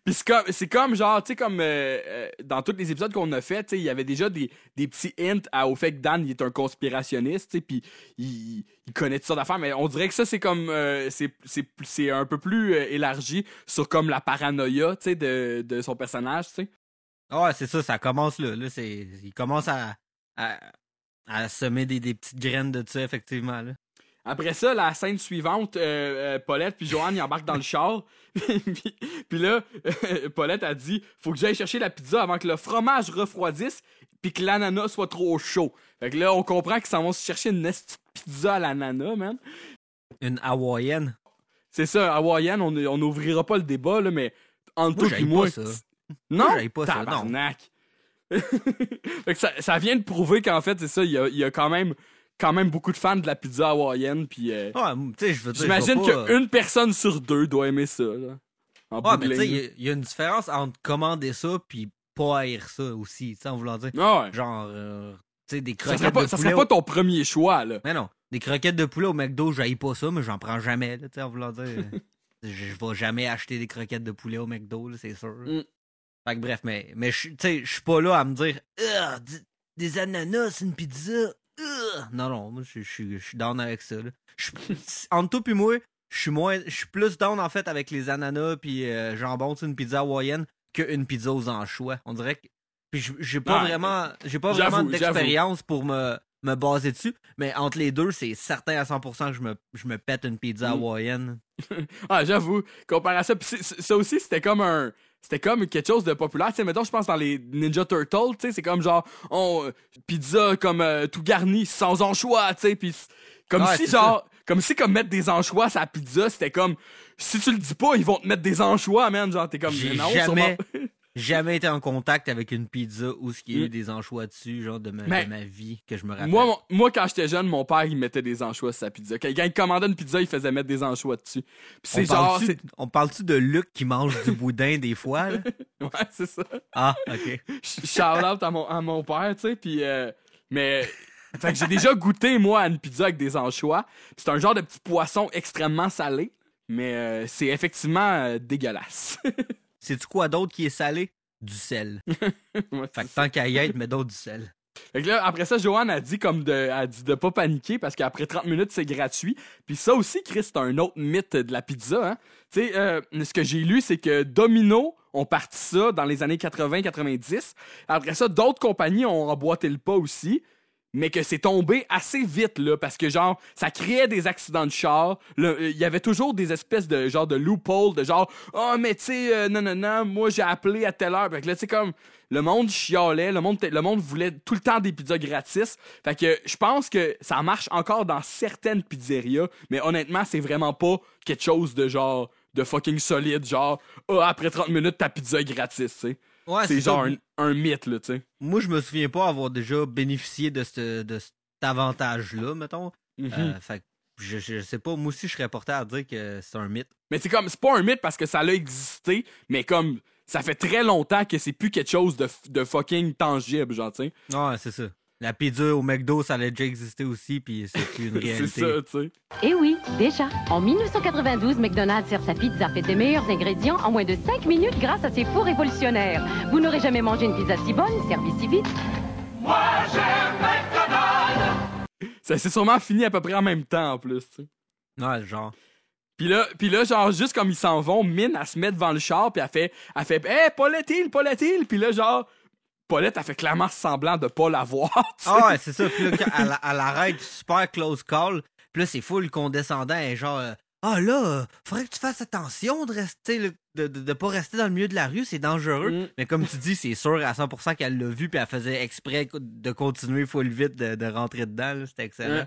Puis c'est comme, c'est comme genre, tu sais, comme euh, euh, dans tous les épisodes qu'on a fait, il y avait déjà des, des petits hints à- au fait que Dan il est un conspirationniste, puis il, il connaît toutes sortes d'affaires, mais on dirait que ça, c'est comme, euh, c'est, c'est, c'est un peu plus élargi sur comme la paranoïa, tu sais, de, de son personnage, tu sais. Ouais, c'est ça, ça commence là. là c'est, il commence à, à, à semer des, des petites graines de ça, effectivement. Là. Après ça, la scène suivante, euh, euh, Paulette puis Joanne ils embarquent dans le char. puis, là, euh, Paulette a dit faut que j'aille chercher la pizza avant que le fromage refroidisse puis que l'ananas soit trop chaud. Fait que là, on comprend qu'ils s'en vont se chercher une pizza à l'ananas, man. Une hawaïenne. C'est ça, hawaïenne, on on n'ouvrira pas le débat, là, mais entre Moi, toi et moi. pas ça. Non, Moi, pas ça, non. tabarnak. fait que ça, ça vient de prouver qu'en fait, c'est ça, il y a, y a quand même quand même beaucoup de fans de la pizza hawaïenne puis euh, Ouais, tu sais, je veux dire. J'imagine pas- qu'une personne sur deux doit aimer ça. Là, en Ouais, mais tu sais, il y a- il y, a une différence entre commander ça puis pas haïr ça aussi, tu sais, en voulant dire. Ah ouais. Genre, euh, tu sais, des Ça croquettes serait, pas, de ça serait pas ton premier choix, là. Mais non, des croquettes de poulet au McDo, j'haïs pas ça, mais j'en prends jamais, là, tu sais, en voulant dire. je, je vais jamais acheter des croquettes de poulet au McDo, c'est sûr. Mm. Fait que bref, mais, mais je- tu sais, je suis pas là à me dire, Ah, des ananas, une pizza. Non, non, moi, je je suis je suis down avec ça, là. Je- Entre toi puis moi, je suis moins, je suis plus down, en fait, avec les ananas puis euh, jambon, tu sais, une pizza hawaïenne qu'une pizza aux anchois. On dirait que. Puis j'ai pas vraiment, j'ai pas vraiment d'expérience pour me me baser dessus. Mais entre les deux, c'est certain à 100% que je me, je me pète une pizza Mm. hawaïenne. Ah, j'avoue, comparé à ça, pis ça aussi, c'était comme un. C'était comme quelque chose de populaire. Tu sais, mettons, je pense dans les Ninja Turtles, tu sais, c'est comme genre, on, pizza comme euh, tout garni, sans anchois, tu sais, pis c- comme Ouais, si genre, comme si comme mettre des anchois sur la pizza, c'était comme, si tu le dis pas, ils vont te mettre des anchois, man, genre, t'es comme, non, jamais, sûrement- jamais été en contact avec une pizza où ce qui y a eu Mm. des anchois dessus, genre de ma, Mais- de ma vie, que je me rappelle. Moi, mon- moi, quand j'étais jeune, mon père, il mettait des anchois sur sa pizza. Quand, il commandait une pizza, il faisait mettre des anchois dessus. On c'est genre, parle-tu on parle-tu de Luc qui mange du boudin des fois, là? Ouais, c'est ça. Ah, ok. shout out à mon, à mon père, tu sais, puis euh, mais fait que j'ai déjà goûté moi à une pizza avec des anchois. Puis C'est un genre de petit poisson extrêmement salé, mais euh, c'est effectivement euh, dégueulasse. Sais-tu quoi d'autre qui est salé? Du sel. Ouais, Fait que tant qu'à y être, mets d'autres du sel. Fait que là, après ça, Joanne a dit comme de, a dit de pas paniquer parce qu'après 30 minutes, c'est gratuit. Puis ça aussi, Chris, c'est un autre mythe de la pizza. Hein? Tu sais, euh, ce que j'ai lu, c'est que Domino ont parti ça dans les années 80-90. Après ça, d'autres compagnies ont emboîté le pas aussi. Mais que c'est tombé assez vite, là, parce que, genre, ça créait des accidents de char. Euh, Il y avait toujours des espèces de, genre, de loopholes, de genre, oh, mais tu sais, euh, non, non, non, moi, j'ai appelé à telle heure. Fait que là, tu sais, comme, le monde chialait, le monde, le monde voulait tout le temps des pizzas gratis. Fait que je pense que ça marche encore dans certaines pizzerias, mais honnêtement, c'est vraiment pas quelque chose de genre de fucking solide, genre ah, après 30 minutes ta pizza est gratis, tu sais. Ouais, c'est ça. genre un, un mythe là, tu sais. Moi, je me souviens pas avoir déjà bénéficié de, ce, de cet avantage-là, mettons. Mhm. Euh, fait que je, je sais pas, moi aussi, je serais porté à dire que c'est un mythe. Mais c'est comme c'est pas un mythe parce que ça l'a existé, mais comme ça fait très longtemps que c'est plus quelque chose de, de fucking tangible, genre, tu sais. Ouais, c'est ça. La pizza au McDo, ça allait déjà exister aussi, puis c'est plus une C'est réalité. ça, tu sais. Eh oui, déjà. En 1992, McDonald's sert sa pizza faite des meilleurs ingrédients en moins de 5 minutes grâce à ses fours révolutionnaires. Vous n'aurez jamais mangé une pizza si bonne, servie si vite. Ça s'est sûrement fini à peu près en même temps en plus, tu sais. Ouais, genre. Puis là, puis là, genre, juste comme ils s'en vont, Mine, elle se met devant le char, puis elle fait, elle fait, hey, Paulette Hill, Paulette Hill! Puis là, genre, Paulette, elle fait clairement semblant de pas la voir, tu sais. Ah ouais, c'est ça. Puis là, elle, elle arrête, super close call. Puis là, c'est full condescendant. Et genre, euh, ah là, euh, faudrait que tu fasses attention de rester, de, de, de pas rester dans le milieu de la rue, c'est dangereux. Mm. Mais comme tu dis, c'est sûr à 100% qu'elle l'a vu, puis elle faisait exprès de continuer full vite de, de rentrer dedans. C'était excellent.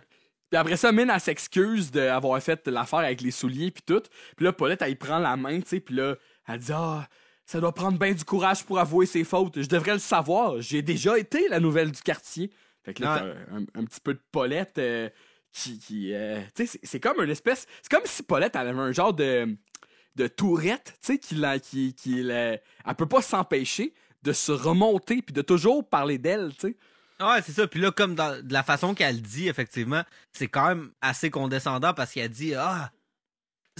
Puis après ça, Mine, elle s'excuse d'avoir fait l'affaire avec les souliers puis tout. Puis là, Paulette, elle y prend la main, tu sais, puis là, elle dit « Ah, ça doit prendre bien du courage pour avouer ses fautes. Je devrais le savoir. J'ai déjà été la nouvelle du quartier. » Fait que là, t'as un, un petit peu de Paulette euh, qui... qui, euh, tu sais, c'est- comme une espèce... C'est comme si Paulette, elle avait un genre de, de tourette, tu sais, qui, la, qui, qui la- Elle peut pas s'empêcher de se remonter puis de toujours parler d'elle, tu sais. Ouais, c'est ça. Puis là, comme dans, de la façon qu'elle dit, effectivement, c'est quand même assez condescendant parce qu'elle dit Ah,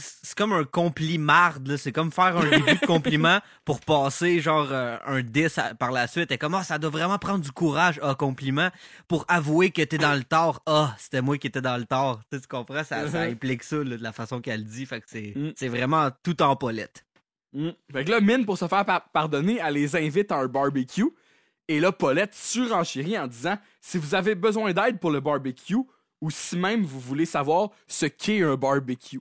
c'est comme un complimarde, là. C'est comme faire un début de compliment pour passer, genre, euh, un 10 à- par la suite. Et comme, ah, ça doit vraiment prendre du courage, ah, compliment, pour avouer que t'es dans le tort. Ah, c'était moi qui étais dans le tort. Tu sais, tu comprends? Ça, ça Mhm. implique ça, là, de la façon qu'elle dit. Fait que c'est Mm. c'est vraiment tout en Paulette. Mm. Fait que là, Mine, pour se faire par- pardonner, elle les invite à un barbecue. Et là, Paulette surenchérit en disant si vous avez besoin d'aide pour le barbecue, ou si même vous voulez savoir ce qu'est un barbecue.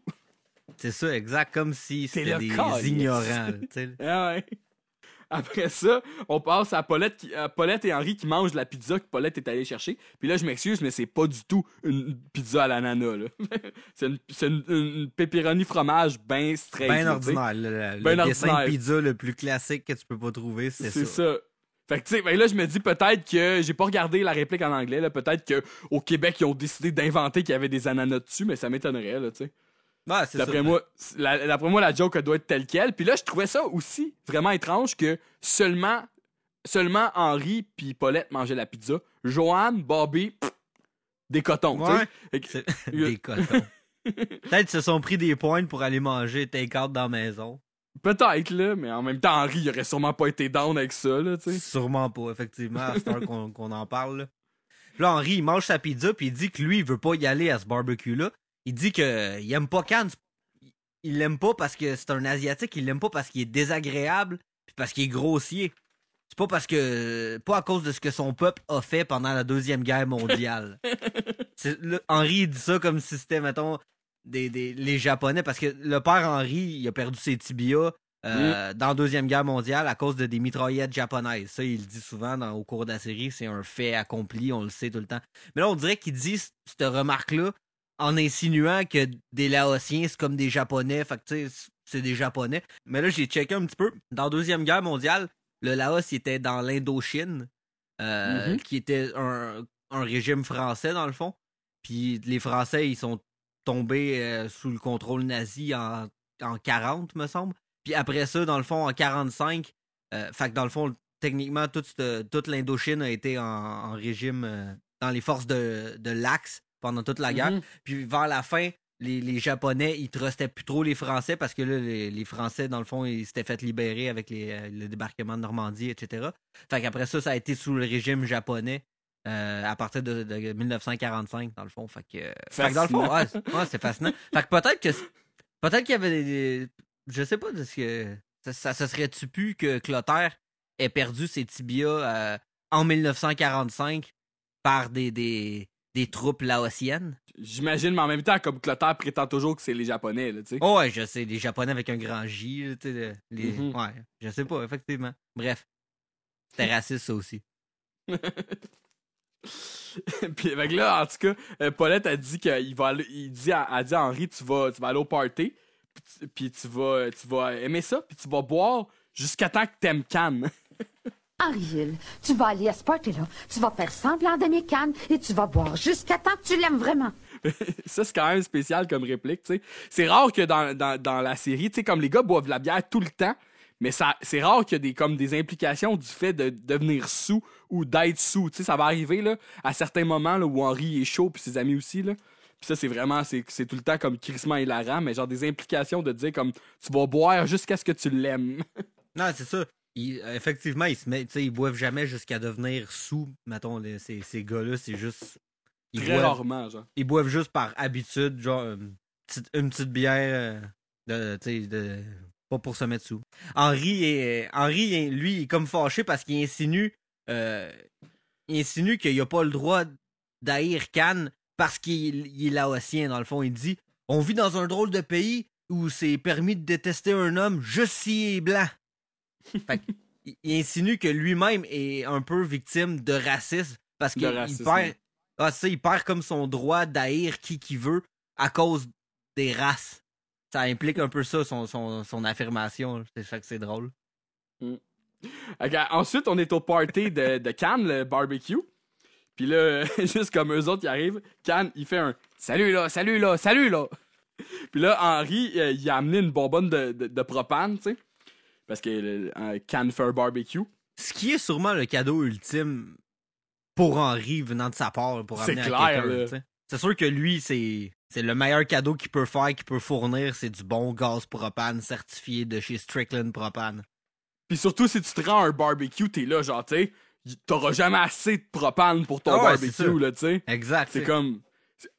C'est ça, exact, comme si C'est c'était des ignorants. Ah ouais. Après ça, on passe à Paulette, qui- à Paulette et Henri qui mangent la pizza que Paulette est allée chercher. Puis là, je m'excuse, mais c'est pas du tout une pizza à l'ananas. c'est une, c'est une, une pepperoni fromage bien straight. Sais. ordinaire. Le, le Ben dessin ordinaire. de pizza le plus classique que tu peux pas trouver, c'est C'est ça. ça. Fait que, tu sais, ben là, je me dis peut-être que j'ai pas regardé la réplique en anglais, là. Peut-être qu'au Québec, ils ont décidé d'inventer qu'il y avait des ananas dessus, mais ça m'étonnerait, là, tu sais. Ouais, c'est D'après ça. moi, la, d'après moi, la joke elle doit être telle quelle. Puis là, je trouvais ça aussi vraiment étrange que seulement, seulement Henri puis Paulette mangeaient la pizza. Joanne, Bobby, pff, des cotons. Ouais. Que- des cotons. Peut-être qu'ils se sont pris des points pour aller manger take-out dans la maison. Peut-être, là, mais en même temps, Henri, il aurait sûrement pas été down avec ça, là, tu sais. Sûrement pas, effectivement, à cette heure qu'on qu'on en parle. Là. Puis là, Henri, il mange sa pizza, puis il dit que lui, il veut pas y aller à ce barbecue-là. Il dit que euh, il aime pas Cannes. Il l'aime pas parce que c'est un Asiatique, il l'aime pas parce qu'il est désagréable, puis parce qu'il est grossier. c'est pas parce que. Pas à cause de ce que son peuple a fait pendant la Deuxième Guerre mondiale. C'est- là, Henri dit ça comme si c'était, mettons, des, des- les Japonais, parce que le père Henri, il a perdu ses tibias euh, dans la Deuxième Guerre mondiale à cause de des mitraillettes japonaises. Ça, il le dit souvent dans, au cours de la série, c'est un fait accompli, on le sait tout le temps. Mais là, on dirait qu'il dit cette remarque-là en insinuant que des Laotiens, c'est comme des Japonais, fait que tu sais, c'est des Japonais. Mais là, j'ai checké un petit peu. Dans la Deuxième Guerre mondiale, le Laos il était dans l'Indochine, euh, Mhm. qui était un, un régime français, dans le fond. Puis les Français, ils sont tombés euh, sous le contrôle nazi en, en 40, me semble. Puis après ça, dans le fond, en 45, euh, fait que dans le fond, techniquement, toute, toute l'Indochine a été en, en régime dans les forces de, de l'Axe pendant toute la guerre. Mhm. Puis vers la fin, les, les Japonais, ils trustaient plus trop les Français parce que là, les, les Français, dans le fond, ils s'étaient fait libérer avec les, euh, le débarquement de Normandie, etc. Fait qu'après ça, ça a été sous le régime japonais euh, à partir de, de 1945, dans le fond. Fait que, euh, fait que dans le fond, ouais, c'est- ouais, c'est fascinant. Fait que peut-être que peut-être qu'il y avait des, je sais pas de ce que ça, ça, ça serait-tu pu que Clotaire ait perdu ses tibias euh, en 1945 par des, des, des troupes laotiennes? J'imagine, mais en même temps, comme Clotaire prétend toujours que c'est les Japonais, là, tu sais. Oh ouais, je sais, les Japonais avec un grand J, tu sais, les... Mhm. ouais, je sais pas, effectivement. Bref, c'était raciste ça aussi. puis que là, en tout cas, euh, Paulette a dit qu'il va aller- il dit à, a dit à Henri, tu vas, tu vas aller au party, puis tu, puis tu vas, tu vas aimer ça, puis tu vas boire jusqu'à temps que t'aimes Cannes. Henri Hill, tu vas aller à ce party-là, tu vas faire semblant d'aimer Cannes et tu vas boire jusqu'à temps que tu l'aimes vraiment. ça, c'est quand même spécial comme réplique, tu sais. C'est rare que dans, dans, dans la série, tu sais, comme les gars boivent de la bière tout le temps, mais ça, c'est rare qu'il y a des, comme des implications du fait de devenir sous ou d'être sous. Tu sais, ça va arriver, là, à certains moments, là, où Henri est chaud, puis ses amis aussi, là. Puis ça, c'est vraiment, c'est, c'est tout le temps comme crissement hilarant, mais genre des implications de dire comme, tu vas boire jusqu'à ce que tu l'aimes. Non, c'est ça. Ils- effectivement, ils se mettent, ils boivent jamais jusqu'à devenir sous, mettons, les- ces, ces gars-là, c'est juste. Ils Très boivent, rarement, genre. ils boivent juste par habitude, genre une petite, une petite bière, euh, de, pas pour se mettre sous. Henri, est, Henri est- lui, il est comme fâché parce qu'il insinue, euh, il insinue qu'il a pas le droit d'haïr Cannes parce qu'il il est laotien, dans le fond. Il dit On vit dans un drôle de pays où c'est permis de détester un homme juste s'il est blanc. Fait il- il insinue que lui-même est un peu victime de racisme parce qu'il perd, ah, c'est ça, il perd comme son droit d'haïr qui qu'il veut à cause des races. Ça implique un peu ça, son, son, son affirmation. C'est ça que c'est drôle. Ok, ensuite, on est au party de, de Cannes, le barbecue. Puis là, juste comme eux autres qui arrivent, Cannes, il fait un Salut là, salut là, salut là. Puis là, Henri, euh, il a amené une bonbonne de, de, de propane, tu sais. Parce que un barbecue. Ce qui est sûrement le cadeau ultime pour Henri venant de sa part pour amener clair, à. C'est sûr que lui, c'est c'est le meilleur cadeau qu'il peut faire, qu'il peut fournir, c'est du bon gaz propane certifié de chez Strickland Propane. Puis surtout, si tu te rends à un barbecue, t'es là, genre, tu t'auras jamais assez de propane pour ton Ah ouais, barbecue, là, tu sais. Exact. C'est comme.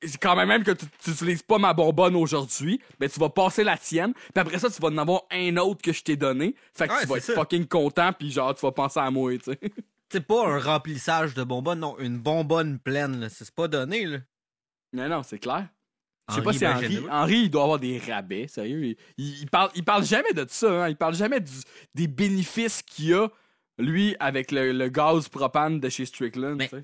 C'est- quand même même que tu tu utilises pas ma bonbonne aujourd'hui, mais tu vas passer la tienne, puis après ça, tu vas en avoir un autre que je t'ai donné. Fait que Ouais, tu vas être ça. fucking content, puis genre, tu vas penser à moi, tu sais. C'est pas un remplissage de bonbonne, non, une bonbonne pleine, là. C'est pas donné, là. Non, non, c'est clair. Je sais pas si ben Henri. Henri, il doit avoir des rabais, sérieux. Il, il, il parle, il parle jamais de ça, hein. Il parle jamais du- des bénéfices qu'il a, lui, avec le, le gaz propane de chez Strickland, Mais- tu sais.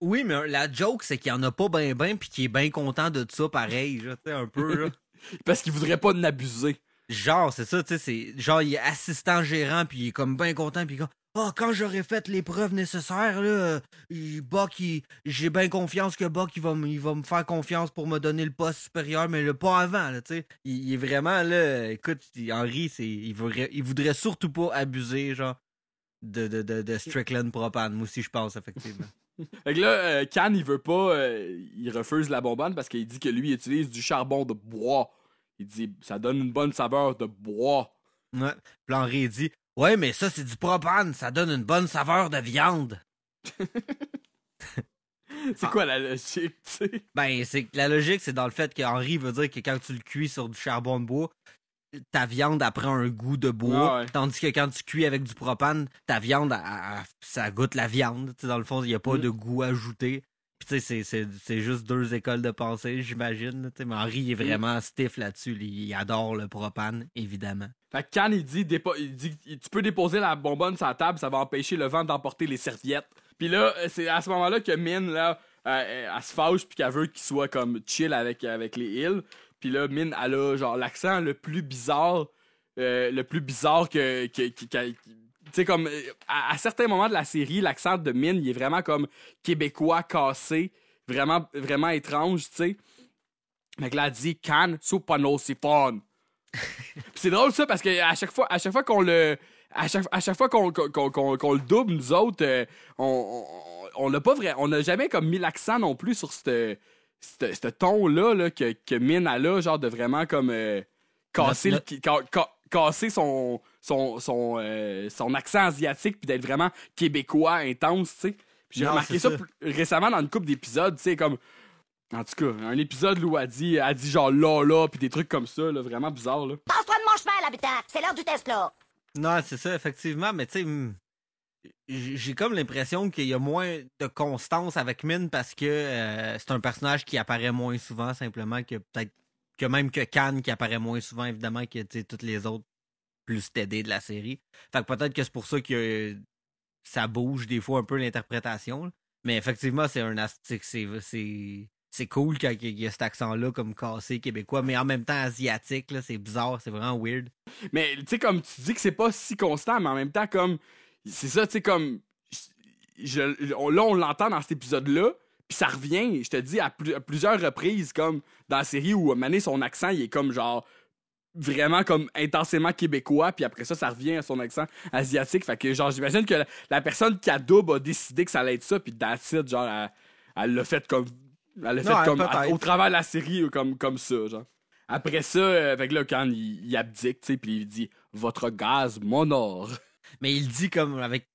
Oui, mais la joke, c'est qu'il en a pas ben ben, puis qu'il est bien content de ça, pareil, tu sais, un peu, là. Parce qu'il voudrait pas en abuser. Genre, c'est ça, tu sais, c'est genre, il est assistant gérant, puis il est comme bien content, puis comme, ah, quand j'aurai fait les preuves nécessaires, là, il- Buck, il- j'ai bien confiance que Buck, il va, me- il va me faire confiance pour me donner le poste supérieur, mais le pas avant, là, tu sais. Il, il est vraiment, là, écoute, Henri, c'est, il voudrait, il voudrait surtout pas abuser, genre, de, de, de, de Strickland Propane. Moi aussi, je pense, effectivement. Fait que là, euh, Can, il veut pas, euh, il refuse la bonbonne parce qu'il dit que lui, il utilise du charbon de bois. Il dit, ça donne une bonne saveur de bois. Ouais. Puis Henri dit Ouais, mais ça, c'est du propane, ça donne une bonne saveur de viande. C'est quoi la logique, tu sais? Ben, c'est la logique, c'est dans le fait que Henri veut dire que quand tu le cuis sur du charbon de bois, ta viande elle prend un goût de bois, ouais. tandis que quand tu cuis avec du propane, ta viande, elle- elle- ça goûte la viande. Dans le fond, il n'y a pas Mm. de goût ajouté. Puis tu sais, c'est- c'est c'est juste deux écoles de pensée, j'imagine. Mais Henri est Mm. vraiment stiff là-dessus. Il il adore le propane, évidemment. Fait que Can, il dit, il dit tu peux déposer la bonbonne sur la table, ça va empêcher le vent d'emporter les serviettes. Puis là, euh, c'est à ce moment-là que Min, là, euh, elle se fâche puis qu'elle veut qu'il soit comme chill avec, avec les îles. Puis là, Min, elle a genre l'accent le plus bizarre, euh, le plus bizarre que. tu sais, comme. euh, À, certains moments de la série, l'accent de Min, il est vraiment comme québécois cassé, vraiment, vraiment étrange, tu sais. Mais là, elle dit Can, supano siphon. Puis c'est drôle ça parce que à chaque fois, à chaque fois qu'on le. À chaque, à chaque fois qu'on le double, nous autres, euh, on, on, pas vrai. On n'a jamais comme mis l'accent non plus sur ce ton-là là, que, que Min a là, genre de vraiment comme euh, casser, Notre- le- ca- ca- casser son, son, son, euh, son accent asiatique puis d'être vraiment québécois intense, tu sais. Puis j'ai remarqué c'est ça, récemment dans une couple d'épisodes, tu sais, comme. En tout cas, un épisode où elle dit, elle dit genre là, là, puis des trucs comme ça, là, vraiment bizarre, là. Passe-toi de mon chemin, l'habitant. C'est l'heure du test, là. Non, c'est ça, effectivement, mais tu sais, hmm, j'ai comme l'impression qu'il y a moins de constance avec Min parce que euh, c'est un personnage qui apparaît moins souvent, simplement que peut-être que même que Khan qui apparaît moins souvent, évidemment, que toutes les autres plus TD de la série. Fait que peut-être que c'est pour ça que ça bouge des fois un peu l'interprétation. Mais effectivement, c'est un c'est- c'est cool quand il y a cet accent-là comme cassé québécois, mais en même temps asiatique, c'est bizarre, c'est vraiment weird. Mais tu sais, comme tu dis que c'est pas si constant, mais en même temps, comme. C'est ça, tu sais, comme. je- on- là, on l'entend dans cet épisode-là, puis ça revient, je te dis, à, plus- à plusieurs reprises, comme dans la série où Mané, son accent, il est comme genre. Vraiment comme intensément québécois, puis après ça, ça revient à son accent asiatique. Fait que, genre, j'imagine que la, la personne qui a double a décidé que ça allait être ça, puis it, genre, elle- l'a fait comme. Elle l'a fait comme. au travers de la série, euh, comme, comme ça, genre. Après ça, euh, fait que là, quand il, il abdique, tu sais, puis il dit Votre gaz m'honore. Mais il dit comme avec,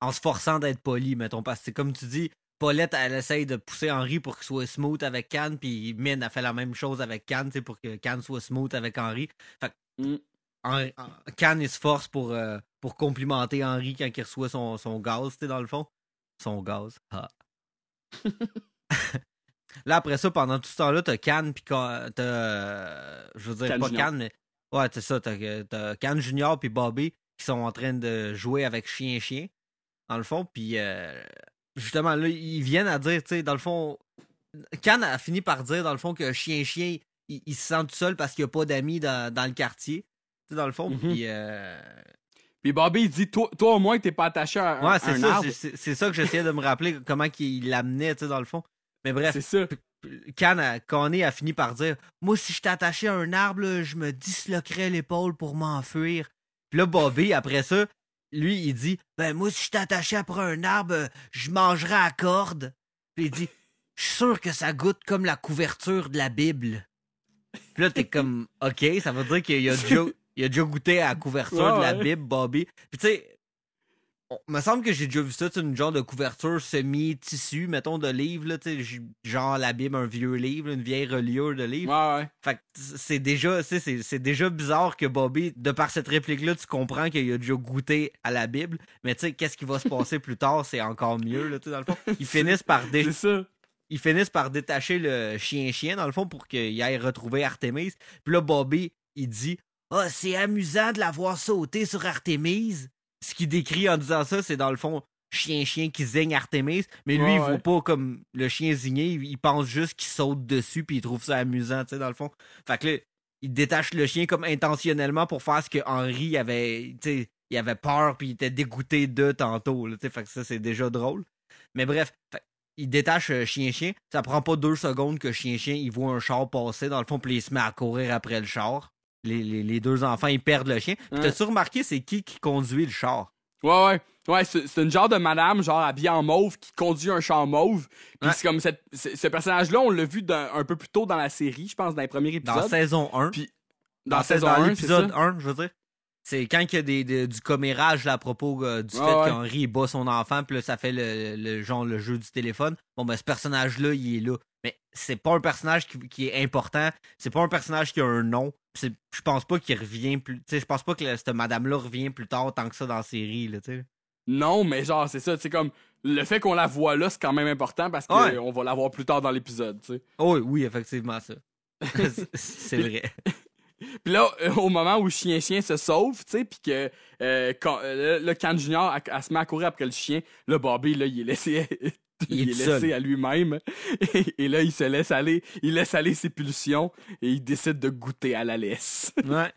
en se forçant d'être poli, mettons, parce que c'est comme tu dis, Paulette, elle essaye de pousser Henri pour qu'il soit smooth avec Cannes, puis Min a fait la même chose avec Cannes, pour que Cannes soit smooth avec Henri. Fait Mm. Henri- Cannes, il se force pour, euh, pour complimenter Henri quand il reçoit son, son gaz, tu dans le fond. Son gaz. Ah. Là, après ça, pendant tout ce temps-là, t'as Cannes, puis t'as. euh, je veux dire, Cannes pas. Cannes, mais. Ouais, c'est ça. T'as t'as Cannes Junior, puis Bobby, qui sont en train de jouer avec Chien-Chien, dans le fond. Puis, euh, justement, là, ils viennent à dire, tu sais, dans le fond. Cannes a fini par dire, dans le fond, que Chien-Chien, il, il se sent tout seul parce qu'il n'y a pas d'amis dans, dans le quartier. Tu sais, dans le fond. Mhm. Puis, euh, Puis Bobby, il dit toi, toi, au moins, t'es pas attaché à un, ouais, c'est ça. arbre. c'est- ça que j'essayais de me rappeler, comment il l'amenait, tu sais, dans le fond. Mais bref. C'est ça. Can a, Connie a fini par dire Moi, si je t'attachais à un arbre, là, je me disloquerais l'épaule pour m'enfuir. Puis là, Bobby, après ça, lui, il dit Ben, moi, si je t'attachais après un arbre, je mangerais à corde. Puis il dit Je suis sûr que ça goûte comme la couverture de la Bible. Puis là, t'es comme Ok, ça veut dire qu'il a déjà, il a déjà goûté à la couverture Ouais, de la ouais. Bible, Bobby. Puis tu sais, on- me semble que j'ai déjà vu ça, c'est une genre de couverture semi-tissu, mettons, de livre, là, genre la Bible, un vieux livre, une vieille reliure de livre. Ouais, ouais. Fait que c'est déjà, c'est déjà bizarre que Bobby, de par cette réplique-là, tu comprends qu'il a déjà goûté à la Bible, mais tu sais, qu'est-ce qui va se passer plus tard, c'est encore mieux, là, dans le fond. Ils finissent par dé- C'est ça. ils finissent par détacher le chien-chien, dans le fond, pour qu'il aille retrouver Artemis. Puis là, Bobby, il dit Ah, c'est amusant de la voir sauter sur Artemis. Ce qu'il décrit en disant ça, c'est dans le fond chien-chien qui zigne Artemis. Mais lui, Ouais, il ouais. voit pas comme le chien zigné, il pense juste qu'il saute dessus, puis il trouve ça amusant, tu sais, dans le fond. Fait que là, il détache le chien comme intentionnellement pour faire ce que Henri avait, tu sais, il avait peur, puis il était dégoûté de tantôt, tu sais. Fait que ça, c'est déjà drôle. Mais bref, fait- il détache euh, Chien-Chien. Ça prend pas deux secondes que Chien-Chien, il voit un char passer, dans le fond, puis il se met à courir après le char. Les, les- les deux enfants, ils perdent le chien. Puis t'as-tu remarqué, c'est qui qui conduit le char? Ouais, ouais. Ouais, c'est une genre de madame, genre habillée en mauve, qui conduit un char mauve. Puis Ouais. c'est comme cette, ce, personnage-là, on l'a vu dans- un peu plus tôt dans la série, je pense, dans les premiers Dans épisodes. saison 1. Puis dans, dans saison dans 1, c'est l'épisode ça? 1, je veux dire. C'est quand il y a des, des- du commérage là, à propos euh, du fait ouais. qu'Henri bat son enfant, puis là, ça fait le, le genre le jeu du téléphone. Bon, ben, ce personnage-là, il est là. Mais c'est pas un personnage qui, qui est important. C'est pas un personnage qui a un nom. Je pense pas qu'il revient plus. Tu sais, je pense pas que la- cette madame-là revient plus tard tant que ça dans la série, là. Non, mais genre, c'est ça, c'est comme. Le fait qu'on la voit là, c'est quand même important parce qu'on Ouais. va la voir plus tard dans l'épisode, tu sais. Oh, oui, oui, effectivement, ça. C'est- vrai. Puis là, euh, au moment où Chien Chien se sauve, tu sais, puis que euh, quand, euh, le Can Junior, elle, elle se met à courir après le chien, là, Bobby, là, il est laissé, Il est il est tout laissé à lui-même. Et, et là, il se laisse aller, il laisse aller ses pulsions et il décide de goûter à la laisse. Ouais.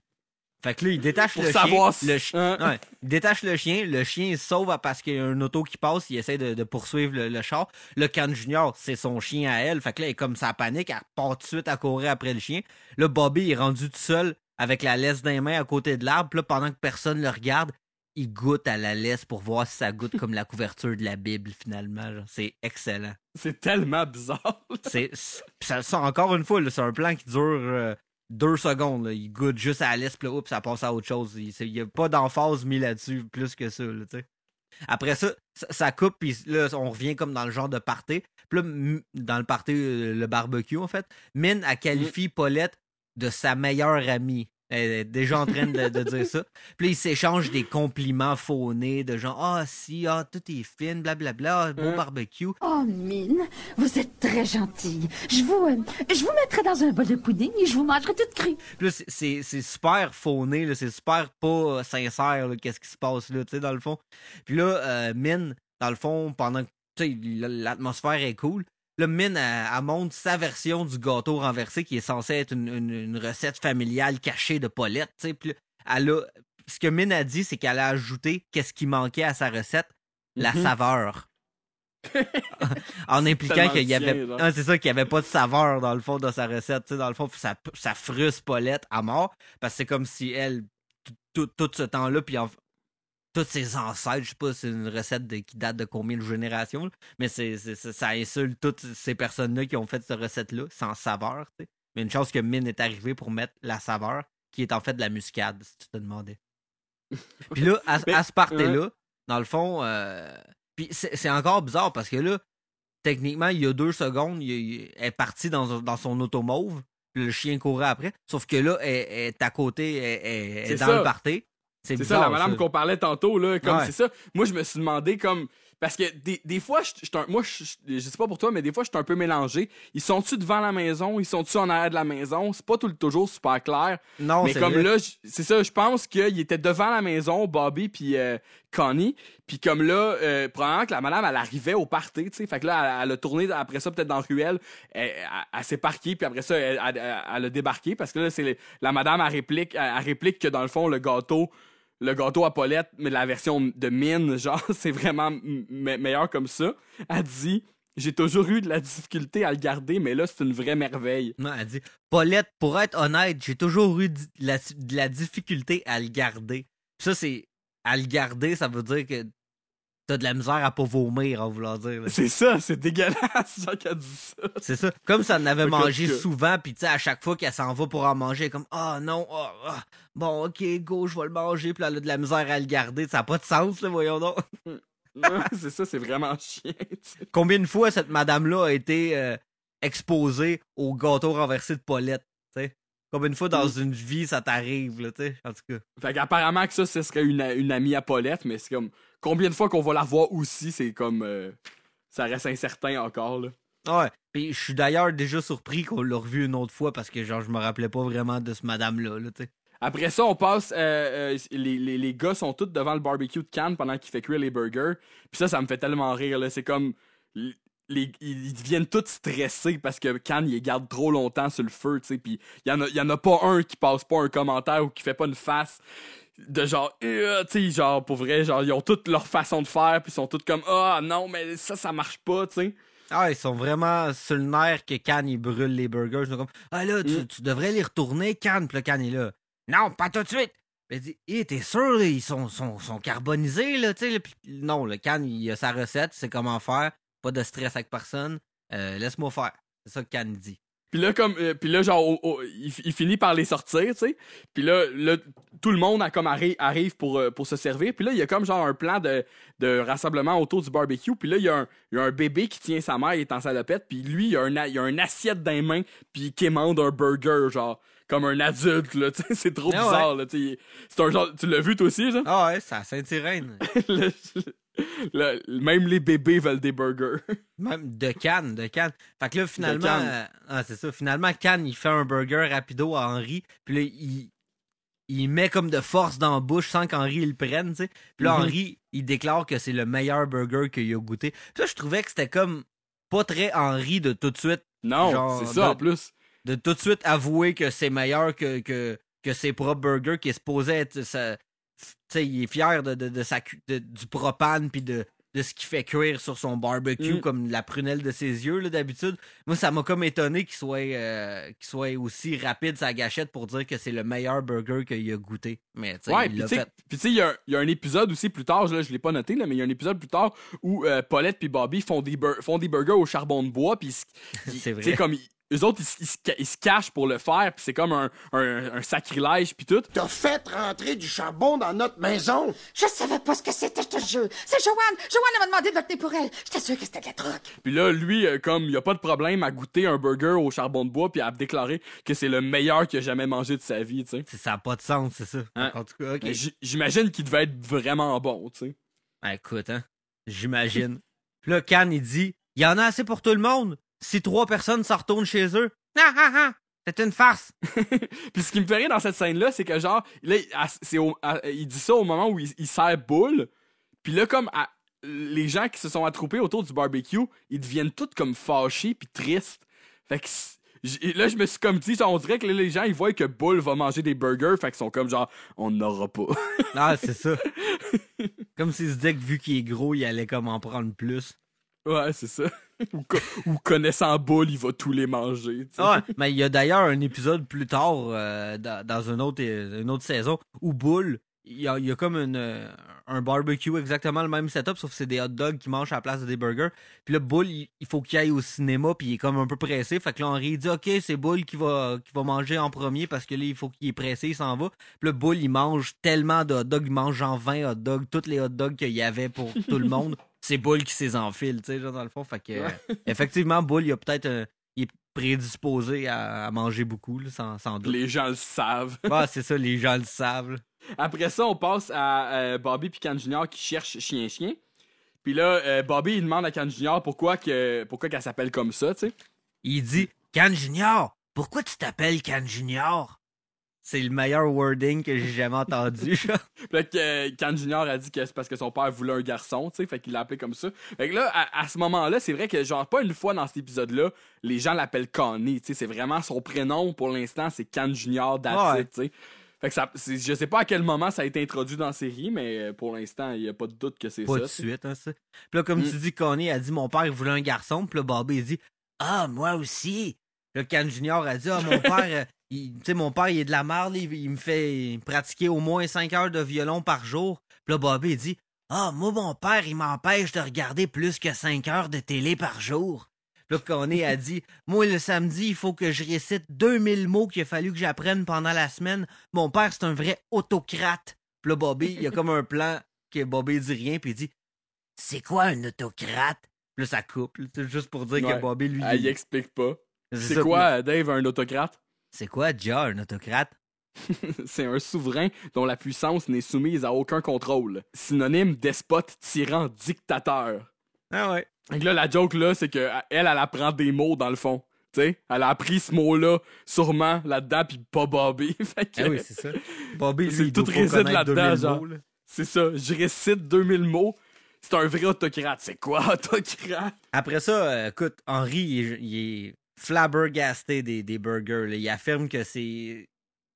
Fait que là, il détache Pour le savoir chien. si- Le chi- hein? ouais. Il détache le chien. Le chien il se sauve parce qu'il y a un auto qui passe. Il essaie de, de poursuivre le, le char. Le Can Junior, c'est son chien à elle. Fait que là, elle est comme ça panique. Elle part tout de suite à courir après le chien. Là, Bobby est rendu tout seul avec la laisse dans les mains à côté de l'arbre. Puis Là, pendant que personne le regarde, il goûte à la laisse pour voir si ça goûte comme la couverture de la Bible, finalement. C'est excellent. C'est tellement bizarre. C'est, ça, ça, encore une fois, c'est un plan qui dure euh, deux secondes. là. Il goûte juste à la liste, puis là, oups, ça passe à autre chose. Il n'y a pas d'emphase mis là-dessus plus que ça. Là. Après ça, ça, ça coupe, puis là, on revient comme dans le genre de party. Puis là, dans le party, euh, le barbecue, en fait, Mine a qualifié Paulette de sa meilleure amie. Elle est déjà en train de, de dire ça. Puis là, ils s'échangent des compliments faunés de genre Ah, si, ah, tout est fin, blablabla, ah, beau Hein? barbecue. Oh, Mine, vous êtes très gentille. Je vous, euh, je vous mettrai dans un bol de pudding et je vous mangerai toute crue. Puis là, c'est- c'est super fauné, c'est super pas euh, sincère, qu'est-ce qui se passe là, tu sais, dans le fond. Puis là, euh, Mine, dans le fond, pendant que, tu sais, l- l'atmosphère est cool, là, Mine, elle, elle montre sa version du gâteau renversé qui est censé être une, une- une recette familiale cachée de Paulette. Puis là, elle a, ce que Mine a dit, c'est qu'elle a ajouté qu'est-ce qui manquait à sa recette, la Mhm. saveur. en impliquant qu'il y avait ah, c'est ça qu'il y avait pas de saveur dans le fond dans sa recette dans le fond ça ça frustre Paulette à mort parce que c'est comme si elle tout- tout tout ce temps-là puis en- tous ses ancêtres je sais pas c'est une recette de- qui date de combien de générations là, mais c'est ça insulte toutes ces personnes-là qui ont fait cette recette-là sans saveur mais une chance que Mine est arrivé pour mettre la saveur qui est en fait de la muscade si tu te demandais puis là à, ce party-là dans le fond euh, puis c'est encore bizarre parce que là, techniquement, il y a deux secondes, il, est partie dans, dans son automauve, puis le chien courait après. Sauf que là, elle, elle est à côté, elle, elle est dans ça. le party. C'est ça, la madame qu'on parlait tantôt, là, comme Ouais. c'est ça. Moi, je me suis demandé, comme. Parce que des, des fois, je, je moi, je, je- sais pas pour toi, mais des fois, je suis un peu mélangé. Ils sont-tu devant la maison? Ils sont-tu en arrière de la maison? C'est pas tout, toujours super clair. Non, mais comme vrai. là, c'est ça, je pense qu'il était devant la maison, Bobby puis euh, Connie. Puis comme là, euh, probablement que la madame, elle arrivait au party, tu sais. Fait que là, elle, elle a tourné après ça, peut-être dans la ruelle. Elle, elle- elle s'est parquée, puis après ça, elle, a débarqué. Parce que là, c'est la madame, elle réplique, elle réplique que dans le fond, le gâteau, le gâteau à Paulette, mais la version de mine, genre, c'est vraiment meilleur comme ça. Elle dit J'ai toujours eu de la difficulté à le garder, mais là, c'est une vraie merveille. Non, elle dit Paulette, pour être honnête, j'ai toujours eu de la, difficulté à le garder. Ça, c'est. À le garder, ça veut dire que t'as de la misère à pas vomir, en voulant dire. C'est ça, c'est dégueulasse, genre, qu'elle dit ça. C'est ça. Comme ça en avait mangé que- souvent, puis tu sais, à chaque fois qu'elle s'en va pour en manger, elle est comme Ah non, ah, ah, bon, ok, go, je vais le manger, puis elle a de la misère à le garder. Ça n'a pas de sens, là, voyons donc. Non, c'est ça, c'est vraiment chiant. Combien de fois cette madame-là a été euh, exposée au gâteau renversé de Paulette, tu sais? Combien de fois dans Mm. une vie ça t'arrive, là, tu sais? En tout cas? Fait qu'apparemment que ça, ce serait une, une amie à Paulette, mais c'est comme. Combien de fois qu'on va la voir aussi, c'est comme. euh, ça reste incertain encore, là. Ouais. Puis je suis d'ailleurs déjà surpris qu'on l'a revu une autre fois parce que, genre, je me rappelais pas vraiment de ce madame-là, là, tu sais. Après ça, on passe. euh, euh, les, les, les gars sont tous devant le barbecue de Cannes pendant qu'il fait cuire les burgers. Puis ça, ça me fait tellement rire. là. C'est comme. les- ils deviennent tous stressés parce que Cannes, il les garde trop longtemps sur le feu, tu sais. Puis il y en a, y en a pas un qui passe pas un commentaire ou qui fait pas une face de genre. Euh, tu sais, genre, pour vrai, genre, ils ont toutes leur façon de faire. Puis ils sont tous comme. Ah non, mais ça, ça marche pas, tu sais. Ah, ils sont vraiment sur le nerf que Cannes, il brûle les burgers. Ils sont comme, ah là, tu, Mm. tu devrais les retourner, Cannes. Puis là, Cannes est là. Non, pas tout de suite. Il dit, Eh, t'es sûr, là, ils sont, sont, sont carbonisés, là, tu sais. non, le Cannes, il a sa recette, c'est comment faire. Pas de stress avec personne. Euh, Laisse-moi faire. C'est ça que Cannes dit. Puis là, comme, euh, puis là, genre, il, il finit par les sortir, tu sais. Puis là, là, tout le monde a comme arri- arrive pour, euh, pour se servir. Puis là, il y a comme genre un plan de, de rassemblement autour du barbecue. Puis là, il y, a un- il y a un bébé qui tient sa mère, il est en salopette. Puis lui, il y a un, il y a une assiette dans les mains, puis il quémande un burger, genre, comme un adulte, là. tu sais. C'est trop Ah ouais. bizarre, là. tu sais. C'est un genre, tu l'as vu toi aussi, genre? Ah ouais, c'est à Saint-Irène. Le- le- même les bébés veulent des burgers. Même de Cannes, de Cannes. Fait que là, finalement, Cannes. euh, ah, c'est ça. Finalement, Cannes, il fait un burger rapido à Henri. Puis là, il, il met comme de force dans la bouche sans qu'Henri le prenne, tu sais. Puis là, Mhm. Henri, il déclare que c'est le meilleur burger qu'il a goûté. Puis là, je trouvais que c'était comme pas très Henri de tout de suite, Non, c'est ça de- en plus. de tout de suite avouer que c'est meilleur que, que, que ses propres burgers, qui est supposé être sa- il est fier de, de, de sa, de- du propane puis de, de ce qu'il fait cuire sur son barbecue, Mm. comme la prunelle de ses yeux, là, d'habitude. Moi, ça m'a comme étonné qu'il soit, euh, qu'il soit aussi rapide sa gâchette pour dire que c'est le meilleur burger qu'il a goûté. Mais, tu sais, Ouais, il puis tu sais, il y, a un- il y a un épisode aussi plus tard, là, je l'ai pas noté, là, mais il y a un épisode plus tard où euh, Paulette puis Bobby font des, font des burgers au charbon de bois, puis C'est comme ils- eux autres, ils, se- ils se ca- ils se cachent pour le faire, puis c'est comme un, un, un sacrilège, puis tout. T'as fait rentrer du charbon dans notre maison. Je savais pas ce que c'était, je te jure. C'est Joanne. Joanne m'a demandé de voter pour elle. J'étais sûre que c'était de la drogue. Puis là, lui, euh, comme il a pas de problème à goûter un burger au charbon de bois, puis à déclarer que c'est le meilleur qu'il a jamais mangé de sa vie, tu sais. C'est- Ça n'a pas de sens, c'est ça. Hein? En tout cas, ok. J'imagine qu'il devait être vraiment bon, tu sais. Ah, écoute, hein. J'imagine. Puis là, Cannes, il dit Il y en a assez pour tout le monde. Si trois personnes s'en retournent chez eux. Ah, ah, ah. C'est une farce. Puis ce qui me fait rire dans cette scène-là, c'est que genre, là, il- au- à- il dit ça au moment où il, il sert boule. Puis là, comme à- les gens qui se sont attroupés autour du barbecue, ils deviennent tous comme fâchés puis tristes. Fait que là, je me suis comme dit, on dirait que les gens, ils voient que Bull va manger des burgers, fait qu'ils sont comme genre, on n'aura pas. Ah, c'est ça. Comme s'il se disait que vu qu'il est gros, il allait comme en prendre plus. Ouais, c'est ça. ou, co- ou connaissant Bull, il va tous les manger. Ah, mais il y a d'ailleurs un épisode plus tard, euh, dans, dans une, autre, une autre saison, où Bull, il y a, il y a comme une, euh, un barbecue, exactement le même setup, sauf que c'est des hot dogs qui mangent à la place de des burgers. Puis là, Bull, il, il faut qu'il aille au cinéma, puis il est comme un peu pressé. Fait que là, Henri dit Ok, c'est Bull qui va, qui va manger en premier parce que là, il faut qu'il est pressé, il s'en va. Puis là, Bull, il mange tellement de hot dogs, il mange genre 20 hot dogs, tous les hot dogs qu'il y avait pour tout le monde. C'est Bull qui s'les enfile, tu sais, genre dans le fond. Fait que, euh, effectivement, Bull, il a peut-être un- il est prédisposé à, à manger beaucoup, là, sans, sans doute. Les gens le savent. Ah, c'est ça, les gens le savent. là. Après ça, on passe à euh, Bobby puis Can Junior qui cherchent chien-chien. Puis là, euh, Bobby, il demande à Can Junior pourquoi, que, pourquoi qu'elle s'appelle comme ça, tu sais. Il dit Can Junior, pourquoi tu t'appelles Can Junior? C'est le meilleur wording que j'ai jamais entendu. là, que, euh, Can Junior a dit que c'est parce que son père voulait un garçon, tu sais, fait qu'il l'a appelé comme ça. Fait que là, à, à ce moment-là, c'est vrai que, genre, pas une fois dans cet épisode-là, les gens l'appellent Connie, tu sais, c'est vraiment son prénom pour l'instant, c'est Can Junior it, tu sais. Fait que ça, je sais pas à quel moment ça a été introduit dans la série, mais euh, pour l'instant, il y a pas de doute que c'est Pas ça. de tu sais. suite, hein, ça. Puis là, comme Mm. tu dis, Connie a dit Mon père voulait un garçon. Puis là, Bobby il dit Ah, moi aussi. Puis là, Can Junior a dit Ah, mon père, euh, tu sais, mon père, il est de la merde, il, il me fait pratiquer au moins 5 heures de violon par jour. Puis là, Bobby il dit Ah, moi, mon père, il m'empêche de regarder plus que 5 heures de télé par jour. Puis là, Connie a dit Moi, le samedi, il faut que je récite 2000 mots qu'il a fallu que j'apprenne pendant la semaine. Mon père, c'est un vrai autocrate. Puis là, Bobby, il y a comme un plan que Bobby dit rien, puis il dit C'est quoi un autocrate Puis là, ça coupe, juste pour dire Ouais. que Bobby, lui. Ah, il- explique pas. C'est quoi, Dave, un autocrate? C'est quoi, Ja, un autocrate? C'est un souverain dont la puissance n'est soumise à aucun contrôle. Synonyme despote, tyran, dictateur. Ah ouais. Que là, la joke, là, c'est que elle, elle apprend des mots, dans le fond. Tu sais, elle a appris ce mot-là, sûrement, là-dedans, puis pas Bobby. fait que, Ah oui, c'est ça. Bobby, C'est lui, il tout réside là-dedans, 2000 genre. là. c'est ça. Je récite 2000 mots. C'est un vrai autocrate. C'est quoi, autocrate? Après ça, euh, écoute, Henri, il il est flabbergasté des, des burgers. là. Il affirme que c'est.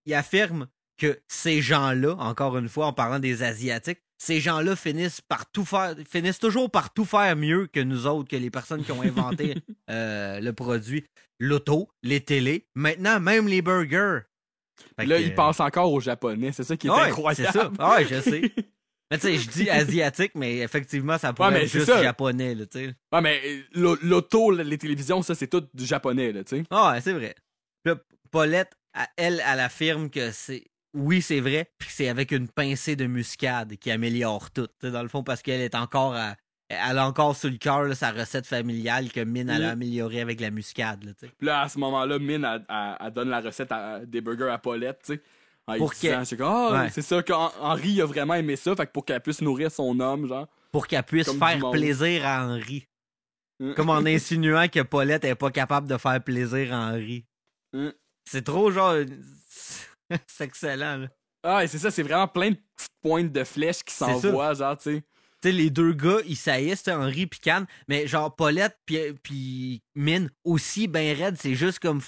Il affirme que ces gens-là, encore une fois, en parlant des Asiatiques, ces gens-là finissent par tout faire, finissent toujours par tout faire mieux que nous autres, que les personnes qui ont inventé euh, le produit. L'auto, les télés, maintenant même les burgers. Fait là, que- il pense encore aux Japonais. C'est ça qui est Ouais, incroyable. C'est ça. Ouais, je sais. Mais tu sais, je dis asiatique, mais effectivement, ça pourrait mais être juste ça. japonais, là, tu sais. Ouais, mais euh, l'au- l'auto, les télévisions, ça, c'est tout du japonais, là, tu sais. Ah ouais, c'est vrai. Là, Paulette, elle, elle affirme que c'est. Oui, c'est vrai, puis que c'est avec une pincée de muscade qui améliore tout. Dans le fond, parce qu'elle est encore à- Elle a encore sur le cœur sa recette familiale que Mine elle a Mm. améliorée avec la muscade. Là. Puis là, à ce moment-là, Min, elle, elle- elle donne la recette à- des burgers à Paulette, tu sais. En Pour qu'elle- suis comme, ah, Ouais. c'est ça qu'Henri a vraiment aimé ça, fait que pour qu'elle puisse nourrir son homme, genre. pour qu'elle puisse faire plaisir à Henri. Mm. Comme en insinuant que Paulette est pas capable de faire plaisir à Henri. Mm. C'est trop genre. c'est excellent, là. Ah, et c'est ça, c'est vraiment plein de petites pointes de flèches qui C'est s'envoient, genre, tu sais. Tu sais, les deux gars, ils saillissent, Henri puis Cannes, mais genre Paulette puis puis Mine aussi ben raide, c'est juste comme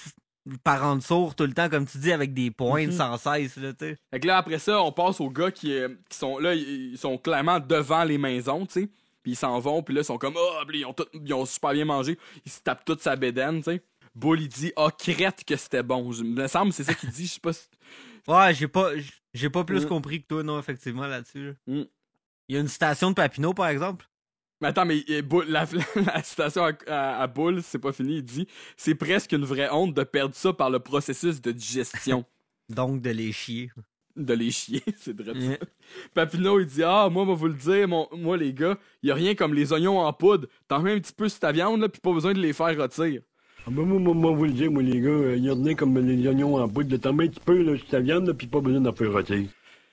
f- parents sourds tout le temps, comme tu dis, avec des pointes Mhm. sans cesse, là, tu sais. Fait que là, après ça, on passe aux gars qui, euh, qui sont là, ils sont clairement devant les maisons, tu sais. Puis ils s'en vont, puis là, ils sont comme, ah, puis ils ont, tout- ils ont super bien mangé. Ils se tapent toute sa bédaine, tu sais. Bull, il dit, ah, crête que c'était bon. Je- Il me semble que c'est ça qu'il dit, je sais pas si. Ouais, j'ai pas j'ai pas plus Mm. compris que toi, non, effectivement, là-dessus. là. Mm. Il y a une station de Papineau, par exemple? Mais attends, mais Bull- la, la citation à, à, c'est pas fini, il dit, c'est presque une vraie honte de perdre ça par le processus de digestion. Donc, de les chier. de les chier, c'est vrai. Mm. Papineau, il dit Ah, moi, moi, vous le dire, mon- moi, les gars, y a rien comme les oignons en poudre. T'en mets un petit peu sur ta viande, là, pis pas besoin de les faire rôtir. Ah moi, moi, moi, vous le dire, moi, les gars, euh, il y en a comme les oignons en poudre. T'en mets un petit peu là, sur ta viande, là, puis pas besoin d'en faire rôtir.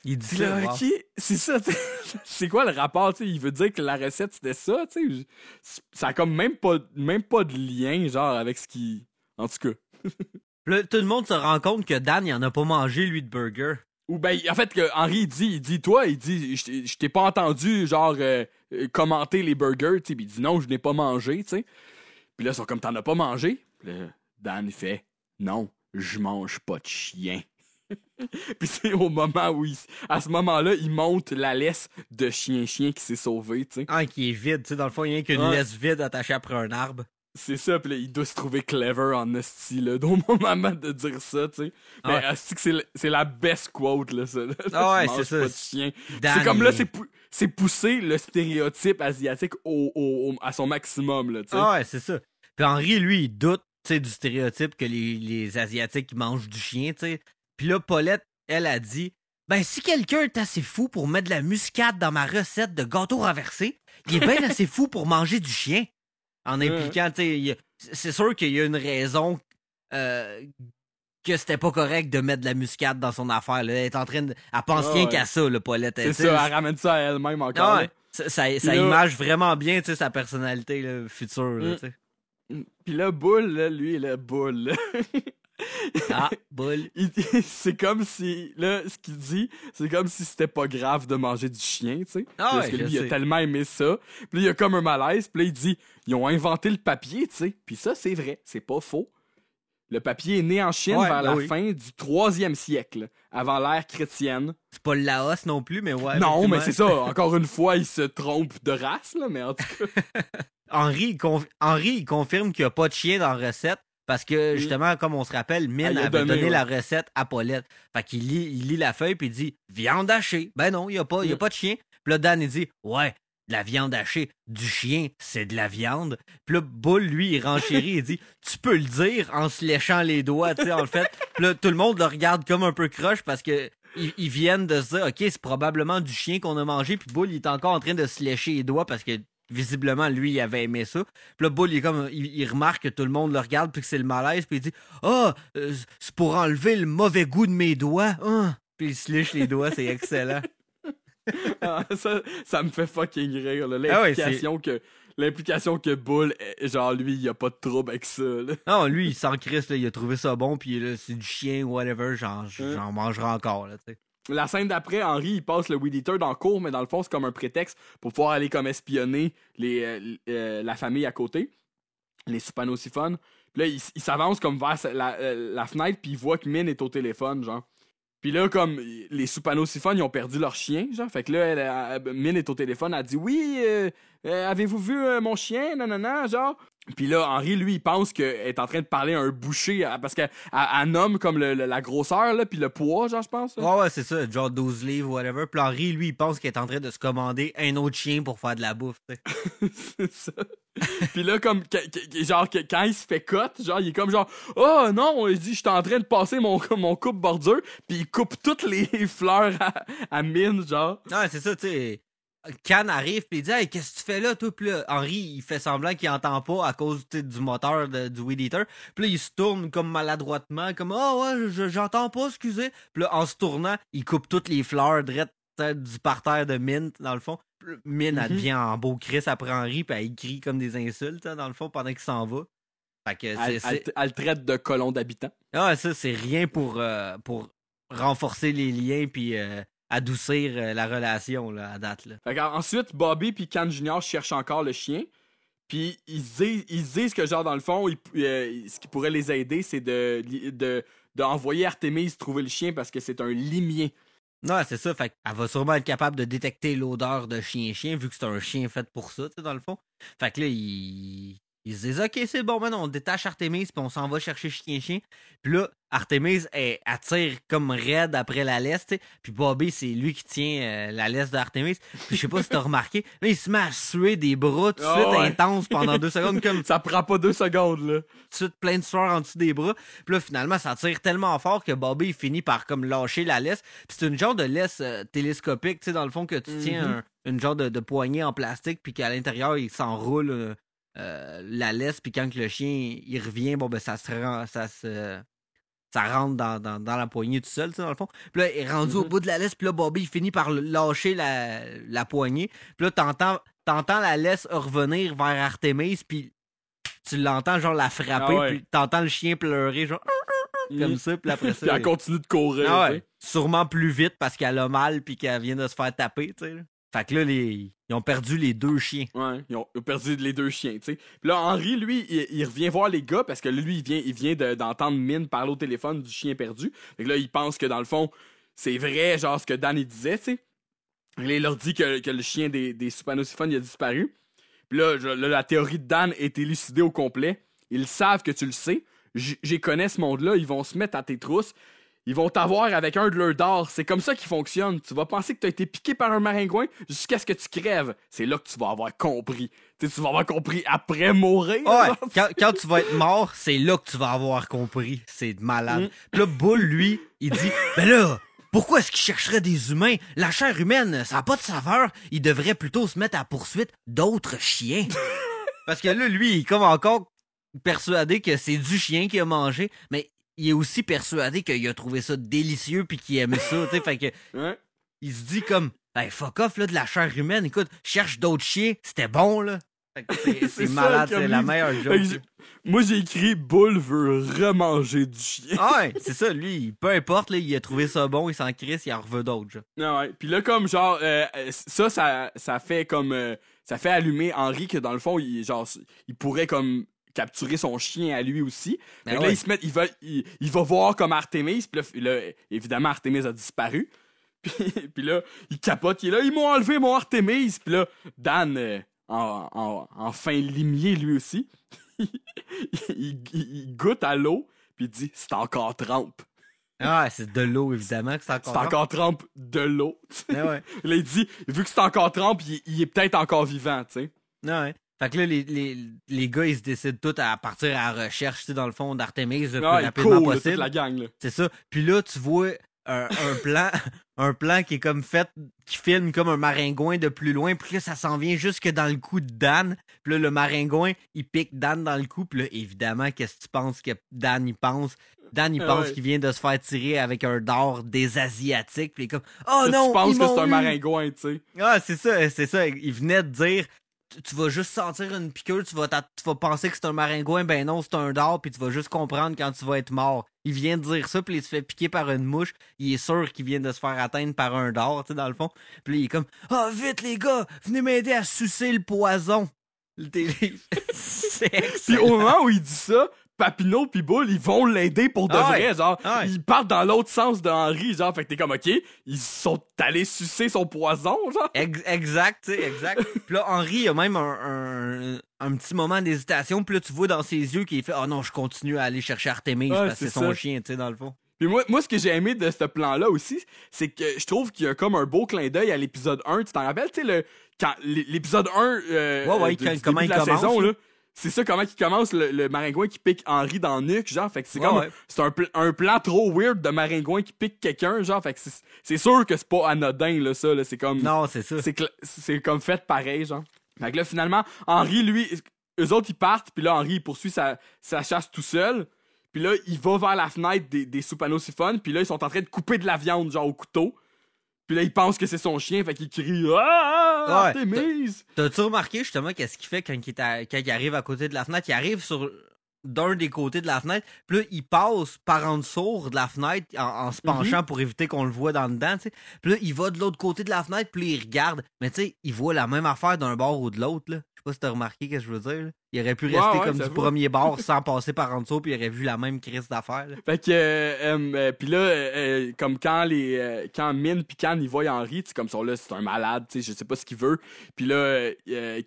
Il dit là, ça. wow. ok, c'est ça, t'sais. c'est quoi le rapport, tu sais? Il veut dire que la recette c'était ça, tu sais? Ça a comme même pas, même pas de lien, genre, avec ce qui. En tout cas. Là, tout le monde se rend compte que Dan, il en a pas mangé, lui, de burger. Ou ben, en fait, que Henri il dit, il dit, toi, il dit, je t'ai- pas entendu, genre, euh, euh, commenter les burgers, tu sais, il dit, non, je n'ai pas mangé, tu sais. Puis là, ils sont comme, t'en as pas mangé? Puis là, Dan, il fait, non, je mange pas de chien. Puis c'est au moment où, il- à ce moment-là, il monte la laisse de chien-chien qui s'est sauvé, tu sais. Ah, qui est vide, tu sais, dans le fond, il y a qu'une laisse vide attachée après un arbre. C'est ça, puis là, il doit se trouver clever en esti, là, au moment de dire ça, tu sais. Mais que c'est la best quote, là, ça. là. Ah ouais, c'est ça. C'est comme là, c'est pou- pousser le stéréotype asiatique au, au- au- à son maximum, là, tu sais. Ah ouais, c'est ça. Puis Henri, lui, il doute, tu sais, du stéréotype que les, les Asiatiques mangent du chien, tu sais. Puis là, Paulette, elle a dit, ben si quelqu'un est assez fou pour mettre de la muscade dans ma recette de gâteau renversé, il est bien assez fou pour manger du chien. En impliquant, tu il c'est sûr qu'il y a une raison euh, que c'était pas correct de mettre de la muscade dans son affaire. Là. Elle est en train de. Elle pense Ah rien ouais. qu'à ça, le Paulette. C'est ça, elle ramène ça à elle-même encore. ah ouais. Ça, ça, ça Puis là- image vraiment bien, tu sais, sa personnalité là, future. là, Mm. tu sais. Puis là, Bull, là, lui, le Bull, là, Ah, boule. c'est comme si, là, ce qu'il dit, c'est comme si c'était pas grave de manger du chien, tu sais. Ah Parce ouais, que lui, il a tellement aimé ça. Puis là, il y a comme un malaise. Puis là, il dit, ils ont inventé le papier, tu sais. Puis ça, c'est vrai, c'est pas faux. Le papier est né en Chine Ouais, vers ben la oui. fin du troisième siècle, avant l'ère chrétienne. C'est pas le Laos non plus, mais ouais. non, mais c'est ça. Encore une fois, il se trompe de race, là, mais en tout cas. Henri, il conf- Henri, il confirme qu'il n'y a pas de chien dans la recette parce que, Mm. justement, comme on se rappelle, Mine Ah, avait donné, donné ouais. la recette à Paulette. Fait qu'il lit, il lit la feuille puis il dit viande hachée. Ben non, il n'y a, pas- y a Mm. pas de chien. Puis là, Dan, il dit ouais, de la viande hachée. Du chien, c'est de la viande. Puis là, Bull, lui, il renchérit il dit tu peux le dire en se léchant les doigts, tu sais, en fait. Puis là, tout le monde le regarde comme un peu croche parce que. Ils, ils viennent de se dire, OK, c'est probablement du chien qu'on a mangé, puis Bull, il est encore en train de se lécher les doigts parce que visiblement, lui, il avait aimé ça. Puis là, Bull, il, est comme, il, il remarque que tout le monde le regarde, puis que c'est le malaise, puis il dit Ah, euh, c'est pour enlever le mauvais goût de mes doigts. Hein. Puis il se lèche les doigts, c'est excellent. Ah, ça, ça me fait fucking rire. Ah ouais, L'implication que. L'implication que Bull, genre lui, il a pas de trouble avec ça. Là. Non, lui, il s'en crisse, là, il a trouvé ça bon, puis là, c'est du chien, whatever, j'en, Hein? j'en mangerai encore, là, tu sais. La scène d'après, Henri, il passe le Weed Eater dans le cours, mais dans le fond, c'est comme un prétexte pour pouvoir aller comme espionner euh, euh, la famille à côté, les soupanosyphones. Puis là, il, il s'avance comme vers euh, la fenêtre, puis il voit que Mine est au téléphone, genre. Puis là, comme les soupanosyphones, ils ont perdu leur chien, genre. Fait que là, elle, Mine est au téléphone, elle dit Oui, avez-vous vu mon chien non, genre. Puis là, Henri, lui, il pense qu'elle est en train de parler à un boucher à- parce qu'elle elle- elle nomme comme le- le- la grosseur, là, puis le poids, genre, je pense. là. Ouais, ouais, c'est ça, genre 12 livres, whatever. Puis Henri, lui, il pense qu'il est en train de se commander un autre chien pour faire de la bouffe, tu sais. C'est ça. Puis là, comme, genre, que- quand il se fait cut, genre, il est comme genre, oh non, il dit, je suis en train de passer mon, mon coupe bordure, puis il coupe toutes les fleurs à, à mine, genre. Non, c'est ça, tu sais. Can arrive puis il dit Hey, qu'est-ce que tu fais là, toi? Puis là, Henri, il fait semblant qu'il entend pas à cause du moteur de- du Weed Eater. Puis là, il se tourne comme maladroitement, comme Ah ouais, je- j'entends pas, excusez. Puis là, en se tournant, il coupe toutes les fleurs drettes du parterre de Mint, dans le fond. Elle Mhm. devient en beau Chris après Henri, puis elle crie comme des insultes, hein, dans le fond, pendant qu'il s'en va. Fait que. Elle, traite de colon d'habitant. Ah, ça, c'est rien pour, euh, pour renforcer les liens puis euh, adoucir euh, la relation, là, à date, là. Fait ensuite, Bobby puis Can Junior cherchent encore le chien. Puis ils se disent, ils disent que, genre, dans le fond, ils- euh, ce qui pourrait les aider, c'est de, de, d'envoyer Artemis trouver le chien parce que c'est un limier. Non, c'est ça. Fait qu'elle va sûrement être capable de détecter l'odeur de chien-chien, vu que c'est un chien fait pour ça, tu sais, dans le fond. Fait que là, ils, ils se disent, OK, c'est bon, maintenant, on détache Artemis, puis on s'en va chercher chien-chien. Puis là, Artemis, elle, elle tire comme raide après la laisse. Puis Bobby, c'est lui qui tient euh, la laisse d'Artemis. Puis je sais pas si t'as remarqué, là, il se met à suer des bras tout de Ah suite ouais. intenses pendant deux secondes, comme Ça prend pas deux secondes, là. tout de suite plein de sueur en dessous des bras. Puis là, finalement, ça tire tellement fort que Bobby il finit par comme lâcher la laisse. Puis c'est une genre de laisse euh, télescopique, tu sais, dans le fond, que tu tiens Mhm. un- une genre de, de poignée en plastique, puis qu'à l'intérieur, il s'enroule euh, euh, la laisse, puis quand que le chien il revient, bon, ben ça se rend, ça se. Ça rentre dans, dans, dans la poignée tout seul, tu sais, dans le fond. Puis là, il est rendu au Mhm. bout de la laisse, puis là, Bobby, il finit par lâcher la, la poignée. Puis là, t'entends, t'entends la laisse revenir vers Artemis, puis tu l'entends, genre, la frapper, Ah ouais. puis t'entends le chien pleurer, genre, comme ça, puis après ça. Puis elle continue de courir. Ah ouais. Sûrement plus vite parce qu'elle a mal, puis qu'elle vient de se faire taper, tu sais. Fait que là, les... ils ont perdu les deux chiens. Ouais, ils ont, perdu les deux chiens, tu sais. Puis là, Henri, lui, il, revient voir les gars parce que lui, il vient, il vient de- d'entendre Mine parler au téléphone du chien perdu. Fait que là, il pense que dans le fond, c'est vrai, genre ce que Dan il disait, tu sais. Il leur dit que, que le chien des, des a disparu. Puis là, là, la théorie de Dan est élucidée au complet. Ils savent que tu le sais. J'y connais ce monde-là. Ils vont se mettre à tes trousses. Ils vont t'avoir avec un de leurs dards. C'est comme ça qu'ils fonctionnent. Tu vas penser que tu as été piqué par un maringouin jusqu'à ce que tu crèves. C'est là que tu vas avoir compris. Tu vas avoir compris après mourir. Ouais, quand, quand tu vas être mort, c'est là que tu vas avoir compris. C'est malade. Mm. Puis là, Bull, lui, il dit Ben là, pourquoi est-ce qu'il chercherait des humains? La chair humaine, ça n'a pas de saveur. Il devrait plutôt se mettre à la poursuite d'autres chiens. Parce que là, lui, il est comme encore persuadé que c'est du chien qu'il a mangé, mais il est aussi persuadé qu'il a trouvé ça délicieux puis qu'il aime ça, tu sais. Fait que Ouais. il se dit comme Hey, fuck off là de la chair humaine, écoute, cherche d'autres chiens, c'était bon là. C'est- malade, c'est la meilleure joke. Moi, j'ai écrit Bull veut remanger du chien. Ah ouais, c'est ça, lui, peu importe, là, il a trouvé ça bon, il s'en crisse, il en reveut d'autres. genre. Ah ouais. Puis là, comme genre, euh, ça, ça, ça fait comme. euh, ça fait allumer Henri que dans le fond, il, genre, il pourrait comme capturer son chien à lui aussi. Ben ouais. là, il se met, il va, il, il va voir comme Artemis. Puis là, là, évidemment, Artemis a disparu. Puis, puis là, il capote, il est là, ils m'ont enlevé mon Artemis. Puis là, Dan, euh, en, en, en fin limier lui aussi, il, il- il goûte à l'eau. Puis il dit, c'est encore trempe. Ah c'est de l'eau, évidemment, que c'est encore. C'est encore trempe de l'eau. Ah ouais. Là, il dit, vu que c'est encore trempe, il, il est peut-être encore vivant, tu sais. Ah ouais. Fait que là, les, les, les gars, ils se décident tous à partir à la recherche, tu sais, dans le fond, d'Artemis le plus Ah, il rapidement possible. la gang, là. C'est ça. Puis là, tu vois un, un plan, un plan qui est comme fait, qui filme comme un maringouin de plus loin. Puis là, ça s'en vient jusque dans le cou de Dan. Puis là, le maringouin, il pique Dan dans le cou. Puis là, évidemment, qu'est-ce que tu penses que Dan y pense? Dan, il Ah pense ouais. qu'il vient de se faire tirer avec un dard des Asiatiques. Puis il est comme, oh Là, non! tu penses que c'est un maringouin, tu sais. Ah, c'est ça, c'est ça. Il venait de dire, tu- vas juste sentir une piqûre, tu vas, t'a- tu vas penser que c'est un maringouin, ben non, c'est un dard, puis tu vas juste comprendre quand tu vas être mort. Il vient de dire ça, puis il se fait piquer par une mouche. Il est sûr qu'il vient de se faire atteindre par un dard, tu sais, dans le fond. Puis là, il est comme, ah, vite les gars, venez m'aider à sucer le poison. Le télé- c'est Puis au moment où il dit ça, Papineau pis Bull, ils vont l'aider pour de Ah vrai, ouais. genre. Ah. Ils partent dans l'autre sens de Henry, genre. Fait que t'es comme, OK, ils sont allés sucer son poison, genre. Ex- exact, tu sais, exact. Puis là, Henri, il a même un, un, un petit moment d'hésitation. Puis là, tu vois dans ses yeux qu'il fait Oh non, je continue à aller chercher Artemis parce que c'est son ça. chien, tu sais, dans le fond. Puis moi, moi, ce que j'ai aimé de ce plan-là aussi, c'est que je trouve qu'il y a comme un beau clin d'œil à l'épisode 1. Tu t'en rappelles, tu sais, quand, l'épisode 1 euh, Ouais, ouais, du- quand- du comment début il de la commence, saison, là. C'est ça, comment il commence, le, le maringouin qui pique Henri dans le nuque, genre. Fait que c'est Ouais, comme, ouais. c'est un, pl- un plan trop weird de maringouin qui pique quelqu'un, genre. Fait que c'est, c'est sûr que c'est pas anodin, là, ça, là. C'est comme, Non, c'est ça. c'est, comme fait pareil, genre. Fait que là, finalement, Henri, lui, eux autres, ils partent, puis là, Henri, il poursuit sa, sa chasse tout seul. Puis là, il va vers la fenêtre des, des puis là, ils sont en train de couper de la viande, genre, au couteau. Puis là, il pense que c'est son chien, fait qu'il crie « Ah! Ouais, Artemis! T'as-tu remarqué justement qu'est-ce qu'il fait quand il, est à- quand il arrive à côté de la fenêtre? Il arrive sur d'un des côtés de la fenêtre, puis là, il passe par en dessous de la fenêtre en, en se penchant pour éviter qu'on le voit dans dedans, tu sais. Puis là, il va de l'autre côté de la fenêtre, puis il regarde. Mais tu sais, il voit la même affaire d'un bord ou de l'autre, là. Je sais pas si t'as remarqué ce que je veux dire, là. Il aurait pu rester ouais, comme du premier bord sans passer par en dessous, puis il aurait vu la même crise d'affaires. Fait que, euh, euh, euh, pis là, euh, euh, comme quand les, euh, quand Min pis Can ils voient Henri, tu sais, comme ça là, c'est un malade, tu sais, je sais pas ce qu'il veut. Puis là,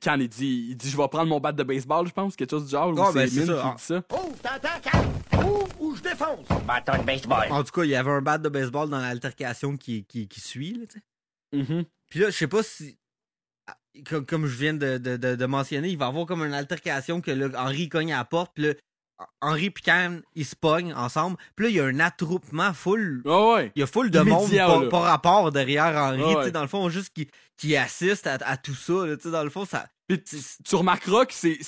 Can il dit, il dit, je vais prendre mon bat de baseball, je pense, quelque chose du genre. ou Ah, ben, c'est c'est Min ça, qui ah. dit ça. Oh, t'entends? Ouvre ou je défonce? Bâton de baseball. En tout cas, il y avait un bat de baseball dans l'altercation qui, qui, qui suit, là, tu sais. Mhm. Puis là, je sais pas si. Comme, comme je viens de, de, de, de mentionner, il va y avoir comme une altercation que là, Henri cogne à la porte, puis et Cam, ils se pognent ensemble. Puis là, il y a un attroupement full. Ouais. Il y a full de monde par, rapport derrière Henri, Ouais, tu ouais. dans le fond, juste qui, qui assiste à, à tout ça, là, dans le fond, ça. Puis tu, tu remarqueras que c'est,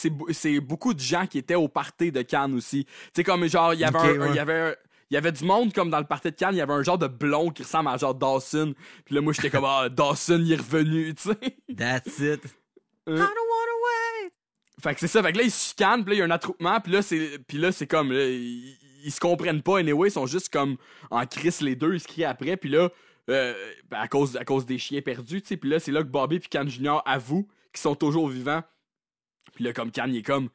beaucoup de gens qui étaient au party de Cannes aussi. Tu sais, comme genre, il y avait un- ouais. y avait un- il y avait du monde comme dans le party de Cannes, il y avait un genre de blond qui ressemble à genre Dawson. Puis là, moi, j'étais comme, ah, Dawson, il est revenu, tu sais. That's it. Euh. I don't wanna wait. Fait que c'est ça, fait que là, ils se chicanent, puis là, il y a un attroupement, puis là, c'est, puis là, c'est comme, là, ils, ils se comprennent pas, anyway, ils sont juste comme en crise les deux, ils se crient après, puis là, euh, ben, à, cause, à cause des chiens perdus, tu sais, puis là, c'est là que Bobby puis Can Junior avouent qu'ils sont toujours vivants. Puis là, comme Can, il est comme,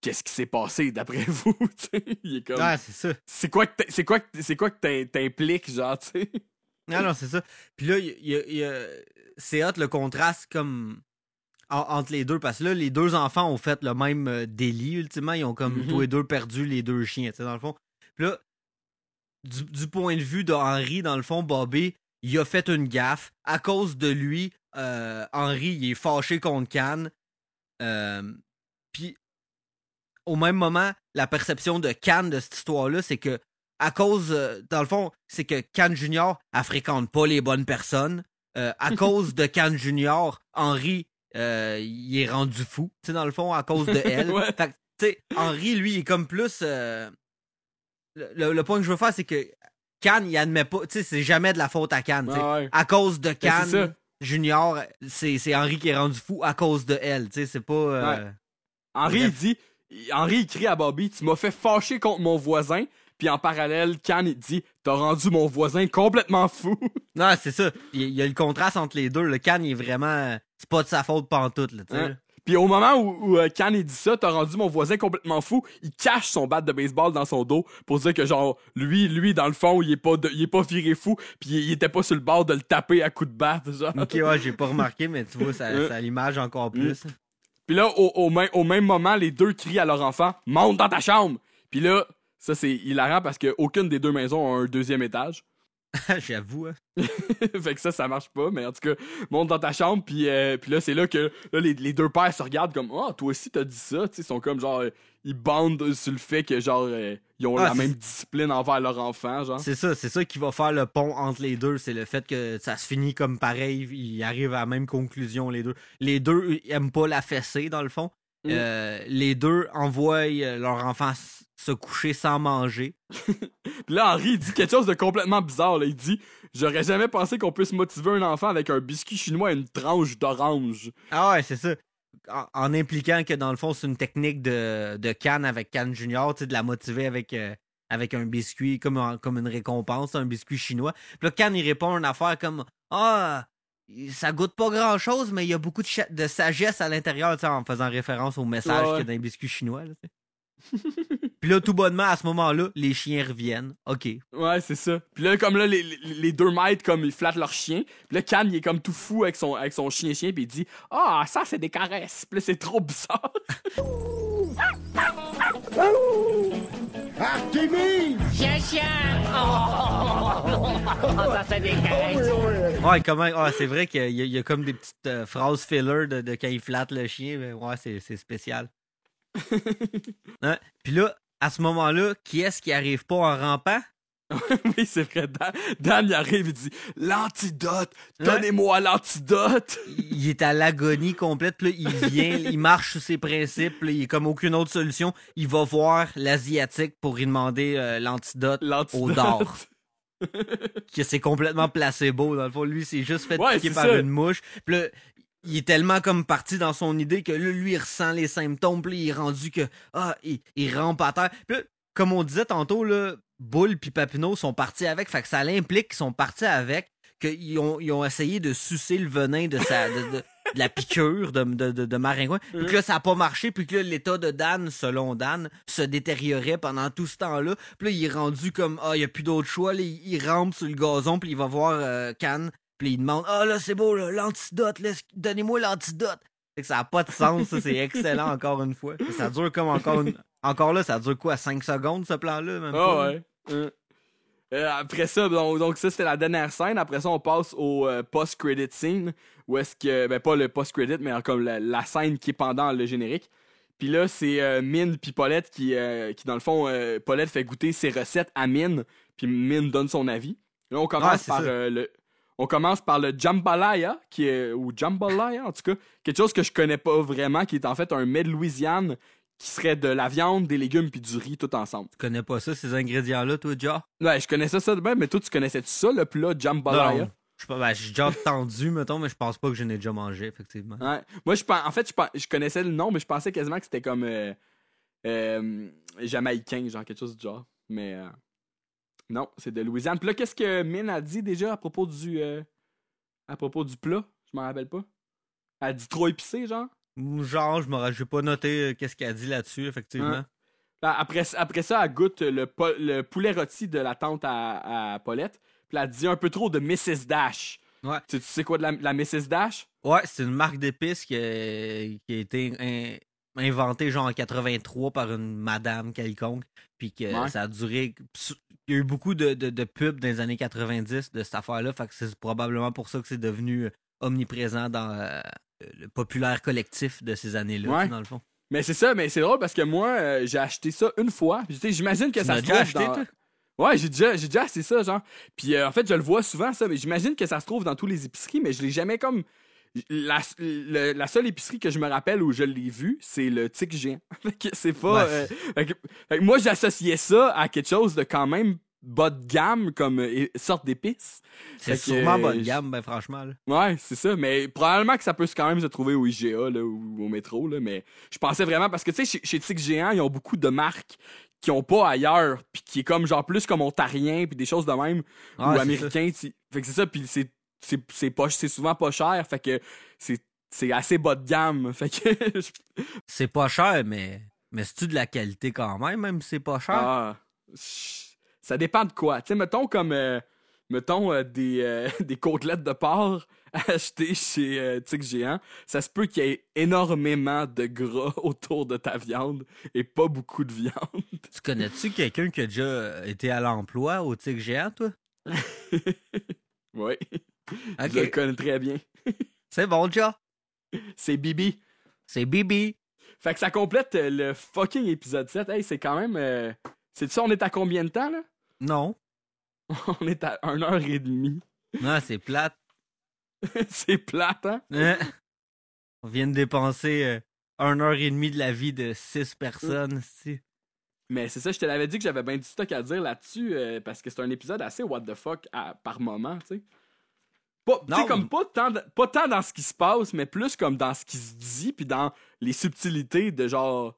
qu'est-ce qui s'est passé d'après vous, il est comme, Ouais, c'est ça. c'est quoi que c'est quoi c'est quoi que t'impliques, genre, tu sais? Non, non, c'est ça. Puis là, il il c'est hot le contraste comme en- entre les deux parce que là, les deux enfants ont fait le même euh, délit, ultimement. Ils ont comme Mhm. tous les deux perdu les deux chiens, tu sais, dans le fond. Puis là, du, du point de vue de Henry, dans le fond, Bobby, il a fait une gaffe. À cause de lui, euh, Henry, il est fâché contre Cannes. Euh, Puis, au même moment, la perception de Cannes de cette histoire-là, c'est que à cause, euh, dans le fond, c'est que Cannes Junior, elle fréquente pas les bonnes personnes. Euh, à cause de Cannes Junior, Henry, euh, il est rendu fou, tu sais, dans le fond, à cause de elle. Ouais. Fait que, tu sais, Henry, lui, il est comme plus. le, le- le point que je veux faire, c'est que Cannes, il admet pas, tu sais, c'est jamais de la faute à Cannes. Ouais, ouais. À cause de Ben. Cannes Junior, c'est c'est Henry qui est rendu fou à cause de elle, tu sais, c'est pas. euh, Henri, il dit, Henri, il crie à Bobby, tu m'as fait fâcher contre mon voisin. Puis en parallèle, Can, il dit, t'as rendu mon voisin complètement fou. Non, c'est ça. Il y a le contraste entre les deux. Le il est vraiment. C'est pas de sa faute pantoute, là, tu sais. Hein? Puis au moment où, où euh, Can, il dit ça, t'as rendu mon voisin complètement fou, il cache son bat de baseball dans son dos pour dire que genre, lui, lui, dans le fond, il est pas, de- il est pas viré fou, puis il, il était pas sur le bord de le taper à coups de batte, genre. Ok, ouais, j'ai pas remarqué, mais tu vois, ça, Hein? ça l'image encore plus. Puis là, au, au même, au même moment, les deux crient à leur enfant Monte dans ta chambre Puis là, ça c'est hilarant parce qu'aucune des deux maisons a un deuxième étage. J'avoue, hein. fait que ça, ça marche pas, mais en tout cas, monte dans ta chambre, puis, euh, puis là, c'est là que là, les, les deux pères se regardent comme Ah, toi aussi, t'as dit ça, tu sais, ils sont comme genre, ils bandent sur le fait que genre, euh, ils ont Ah, la même discipline envers leur enfant, genre. C'est ça, c'est ça qui va faire le pont entre les deux. C'est le fait que ça se finit comme pareil. Ils arrivent à la même conclusion, les deux. Les deux ils aiment pas la fessée, dans le fond. Mm. Euh, les deux envoient euh, leur enfant se coucher sans manger. Puis là, Henri, il dit quelque chose de complètement bizarre, là. Il dit J'aurais jamais pensé qu'on puisse motiver un enfant avec un biscuit chinois et une tranche d'orange. Ah ouais, c'est ça. En, en impliquant que dans le fond, c'est une technique de, de Cannes avec Cannes Junior, de la motiver avec, euh, avec un biscuit comme, comme une récompense, un biscuit chinois. Puis là, Cannes, il répond à une affaire comme Ah, ça goûte pas grand chose, mais il y a beaucoup de, sagesse à l'intérieur, en faisant référence au message Ouais, qu'il y a dans les biscuits chinois. là. Puis là, tout bonnement, à ce moment-là, les chiens reviennent. OK. Ouais, c'est ça. Puis là, comme là, les, les- les deux maîtres, comme ils flattent leur chien. Puis là, Can, il est comme tout fou avec son, avec son chien-chien, puis il dit Ah, ça, c'est des caresses. Puis là, c'est trop bizarre. Artemis! Chien, chien! Oh, ça fait des caresses. Ouais, comment. Ah, c'est vrai qu'il y, a- il y a comme des petites euh, phrases filler de, de quand il flatte le chien. mais ouais, c'est c'est spécial. Puis là, à ce moment-là, qui est-ce qui arrive pas en rampant? oui, c'est vrai. Dan, Dan, il arrive, il dit L'antidote, donnez-moi l'antidote. Il est à l'agonie complète. Là, il vient, il marche sous ses principes. là, il est comme aucune autre solution. Il va voir l'Asiatique pour lui demander euh, l'antidote au dard. que c'est complètement placebo. Dans le fond, lui, c'est juste fait Ouais, piquer par ça. une mouche. Puis là, il est tellement comme parti dans son idée que là, lui, il ressent les symptômes. Puis il est rendu que, ah, il, il rampe à terre. Puis là, comme on disait tantôt, là, Bull puis Papineau sont partis avec. Fait que ça l'implique qu'ils sont partis avec. Qu'ils ont, ils ont essayé de sucer le venin de sa. de- de- de la piqûre de, de, de, de maringouin. Puis que là, ça n'a pas marché. Puis que là, l'état de Dan, selon Dan, se détériorait pendant tout ce temps-là. Puis là, il est rendu comme, ah, il n'y a plus d'autre choix. Là, il, il rampe sur le gazon. Puis il va voir euh, Cannes. Puis il demande, ah, là, c'est beau, là, l'antidote. Donnez-moi l'antidote. Fait que ça n'a pas de sens. Ça, c'est excellent, encore une fois. Ça dure comme encore une... Encore là, ça dure quoi, 5 secondes, ce plan-là? Même Ah ouais. Euh, euh, après ça, donc, donc ça c'était la dernière scène. Après ça, on passe au euh, post-credit scene. Où est-ce que. Ben pas le post-credit, mais comme la, la scène qui est pendant le générique. Puis là, c'est Mine puis Paulette qui, qui, dans le fond, Paulette fait goûter ses recettes à Mine. Puis Mine donne son avis. Là, on commence par le. On commence par le jambalaya, qui est, ou jambalaya en tout cas, quelque chose que je connais pas vraiment, qui est en fait un mets de Louisiane, qui serait de la viande, des légumes puis du riz tout ensemble. Tu connais pas ça, ces ingrédients-là, toi, déjà? Ouais, je connaissais ça de même, mais toi, tu connaissais ça, le plat jambalaya? Non. Je pas, ben, j'ai déjà entendu, mettons, mais je pense pas que je n'ai déjà mangé, effectivement. Ouais. Moi, je en fait, je, je connaissais le nom, mais je pensais quasiment que c'était comme euh, euh, jamaïcain, genre quelque chose du genre. Mais euh, non, c'est de Louisiane. Puis là, qu'est-ce que Min a dit déjà à propos du euh, à propos du plat? Je m'en rappelle pas. Elle a dit trop épicé, genre? Genre, je m'aurais j'ai pas noté euh, qu'est-ce qu'elle a dit là-dessus, effectivement. Ouais. Là, après, après ça, elle goûte le, po- le poulet rôti de la tante à, à Paulette. Puis elle dit un peu trop de Mrs. Dash. Ouais. Tu, tu sais quoi de la, la Mrs. Dash? Ouais, c'est une marque d'épices qui, qui a été in- inventée genre en 83 par une madame quelconque, puis que Ouais. ça a duré. Il y a eu beaucoup de, de, de pubs dans les années 90 de cette affaire-là, fait que c'est probablement pour ça que c'est devenu euh, omniprésent dans euh, le populaire collectif de ces années-là, Ouais. dans le fond. Mais c'est ça, mais c'est drôle parce que moi, euh, j'ai acheté ça une fois. J'imagine que Tu ça se trouve acheté, dans... toi? Ouais, j'ai déjà, j'ai déjà acheté ça, genre. Puis euh, en fait, je le vois souvent, ça, mais j'imagine que ça se trouve dans tous les épiceries, mais je l'ai jamais comme. La, le- la seule épicerie que je me rappelle où je l'ai vu, c'est le tic géant. C'est pas. Ouais. euh, fait que- moi, j'associais ça à quelque chose de quand même bas de gamme comme euh, sorte d'épices. C'est sûrement euh, bonne je- gamme, ben franchement. Là. Ouais, c'est ça. Mais probablement que ça peut quand même se trouver au IGA là, ou au métro. Là, mais je pensais vraiment parce que tu sais, chez, chez Tic Géant, ils ont beaucoup de marques qui ont pas ailleurs, puis qui est comme genre plus comme ontarien, puis des choses de même, ou américain. Fait que c'est ça, puis c'est c'est c'est pas c'est souvent pas cher, fait que c'est c'est assez bas de gamme. Fait que C'est pas cher, mais, mais c'est-tu de la qualité quand même, même si c'est pas cher? ah, ça dépend de quoi. Tu sais, mettons comme euh, mettons euh, des euh, des côtelettes de porc achetées chez Tic Géant, ça se peut qu'il y ait énormément de gras autour de ta viande et pas beaucoup de viande. Tu connais-tu quelqu'un qui a déjà été à l'emploi au Tic Géant, toi? oui, Je le connais très bien. C'est bon, déjà. C'est Bibi. C'est Bibi. Fait que ça complète euh, le fucking épisode 7. Hey, c'est quand même. euh, C'est ça, on est à combien de temps, là? Non. On est à 1 heure et demie. Non, c'est plate. c'est plate, hein? Hein? On vient de dépenser euh, une heure et demie de la vie de six personnes. si. Mais c'est ça, je te l'avais dit que j'avais bien du stock à dire là-dessus euh, parce que c'est un épisode assez what the fuck à- par moment, tu sais. Pas, tu Non, comme mais- pas tant, pas tant dans ce qui se passe, mais plus comme dans ce qui se dit, puis dans les subtilités de genre.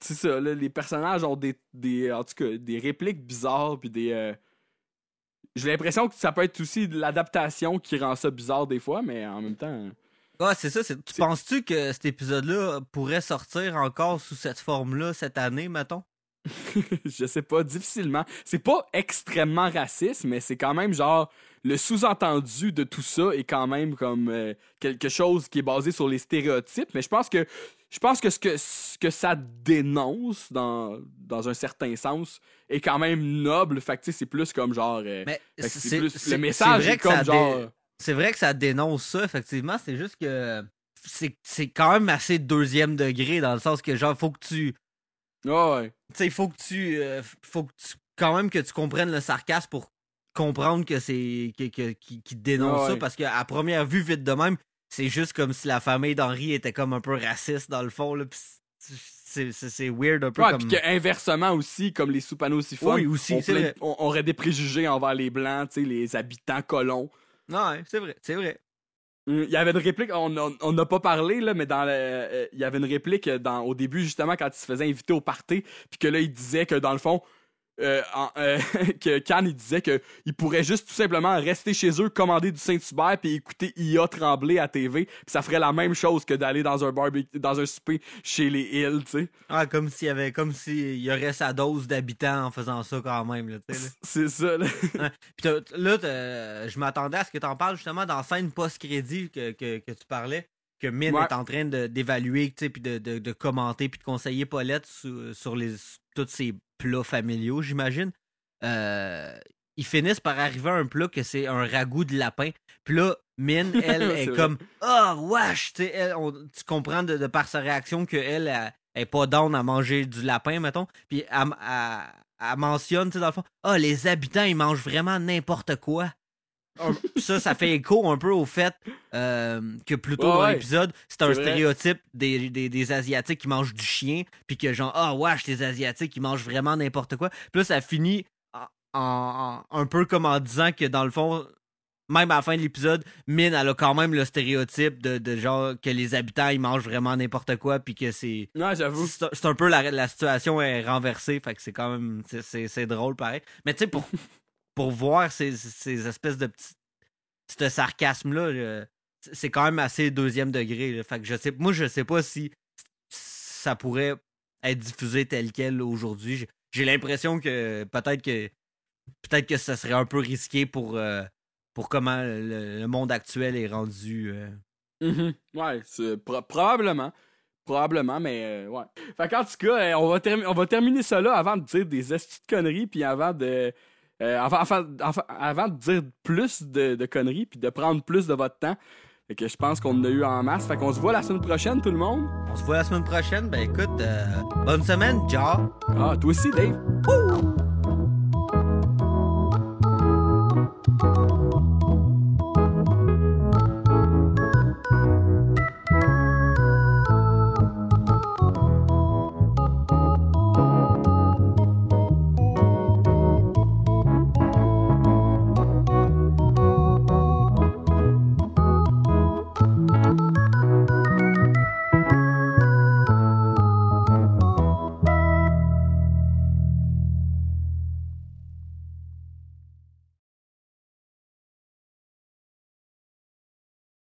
C'est ça, là, les personnages ont des, des. En tout cas, des répliques bizarres, puis des. euh, J'ai l'impression que ça peut être aussi de l'adaptation qui rend ça bizarre des fois, mais en même temps. Ouais, c'est ça. Tu penses-tu que cet épisode-là pourrait sortir encore sous cette forme-là cette année, mettons? je sais pas, difficilement. C'est pas extrêmement raciste, mais c'est quand même genre le sous-entendu de tout ça est quand même comme euh, quelque chose qui est basé sur les stéréotypes. Mais je pense que je pense que ce que, ce que ça dénonce dans, dans un certain sens est quand même noble. Fait que c'est plus comme genre. euh, c'est plus- le message c'est vrai est que comme dé- genre. C'est vrai que ça dénonce ça, effectivement. C'est juste que c'est c'est quand même assez deuxième degré dans le sens que genre faut que tu Ouais. tu sais faut que tu euh, faut que tu quand même que tu comprennes le sarcasme pour comprendre que c'est que, que- qui, qui dénonce ça ouais. parce qu'à première vue vite de même c'est juste comme si la famille d'Henri était comme un peu raciste dans le fond là c'est weird un peu Ouais, comme puis que inversement aussi, comme les sous-panneaux siphons, Oui, aussi, on, on- on aurait des préjugés envers les blancs, tu sais, les habitants colons. ouais c'est vrai c'est vrai Il y avait une réplique, on n'a pas parlé, là, mais dans euh, il y avait une réplique dans, au début, justement, quand il se faisait inviter au party, puis que là, il disait que, dans le fond, euh, en- euh, que Can, il disait que il pourrait juste tout simplement rester chez eux, commander du Saint-Hubert, puis écouter IA trembler à TV, puis ça ferait la même chose que d'aller dans un barbecue, dans un souper chez les Hills, tu sais. ah comme s'il y avait comme s'il y aurait sa dose d'habitants en faisant ça quand même là, tu sais, là. C'est ça, là. Puis là, t'as- je m'attendais à ce que tu en parles justement dans la scène post-crédit que, que, que tu parlais, que Min Ouais. est en train d'évaluer, tu sais, puis de, de, de commenter, puis de conseiller Paulette sur, sur les, tous ses plats familiaux, j'imagine. Euh, ils finissent par arriver à un plat que c'est un ragoût de lapin. Puis là, Min, elle, est comme Ah, wesh! Tu sais, elle, on- tu comprends de, de par sa réaction qu'elle elle, elle est pas down à manger du lapin, mettons. Puis elle, mentionne, tu sais, dans le fond, ah, les habitants, ils mangent vraiment n'importe quoi. Ça, ça fait écho un peu au fait euh, que plus tôt Ouais, dans l'épisode, c'est un stéréotype des, des, des Asiatiques qui mangent du chien, puis que genre, ah, wesh, les Asiatiques, ils mangent vraiment n'importe quoi. Puis là, ça finit en, en- en- un peu comme en disant que dans le fond, même à la fin de l'épisode, Min, elle a quand même le stéréotype de, de genre que les habitants, ils mangent vraiment n'importe quoi, puis que c'est. Non, j'avoue. C'est un peu la, la situation est renversée, fait que c'est quand même. c'est- C'est c'est drôle pareil. Mais tu sais, pour, pour voir ces, ces espèces de petits. Ce sarcasme-là, c'est- quand même assez deuxième degré. Fait que je sais. Moi, je sais pas si ça pourrait être diffusé tel quel aujourd'hui. J'ai- l'impression que peut-être que. Peut-être que ça serait un peu risqué pour. euh, pour comment le, monde actuel est rendu. euh. Mhm. Ouais, probablement. Probablement, mais euh, ouais. Fait qu'en tout cas, euh, on, va on va terminer ça là avant de dire des estis de conneries, puis avant de. Euh, avant, de dire plus de, de conneries, puis de prendre plus de votre temps. Fait que je pense qu'on en a eu en masse. Fait qu'on se voit la semaine prochaine, tout le monde. On se voit la semaine prochaine. Ben écoute, euh, bonne semaine, ciao! Ah, toi aussi, Dave.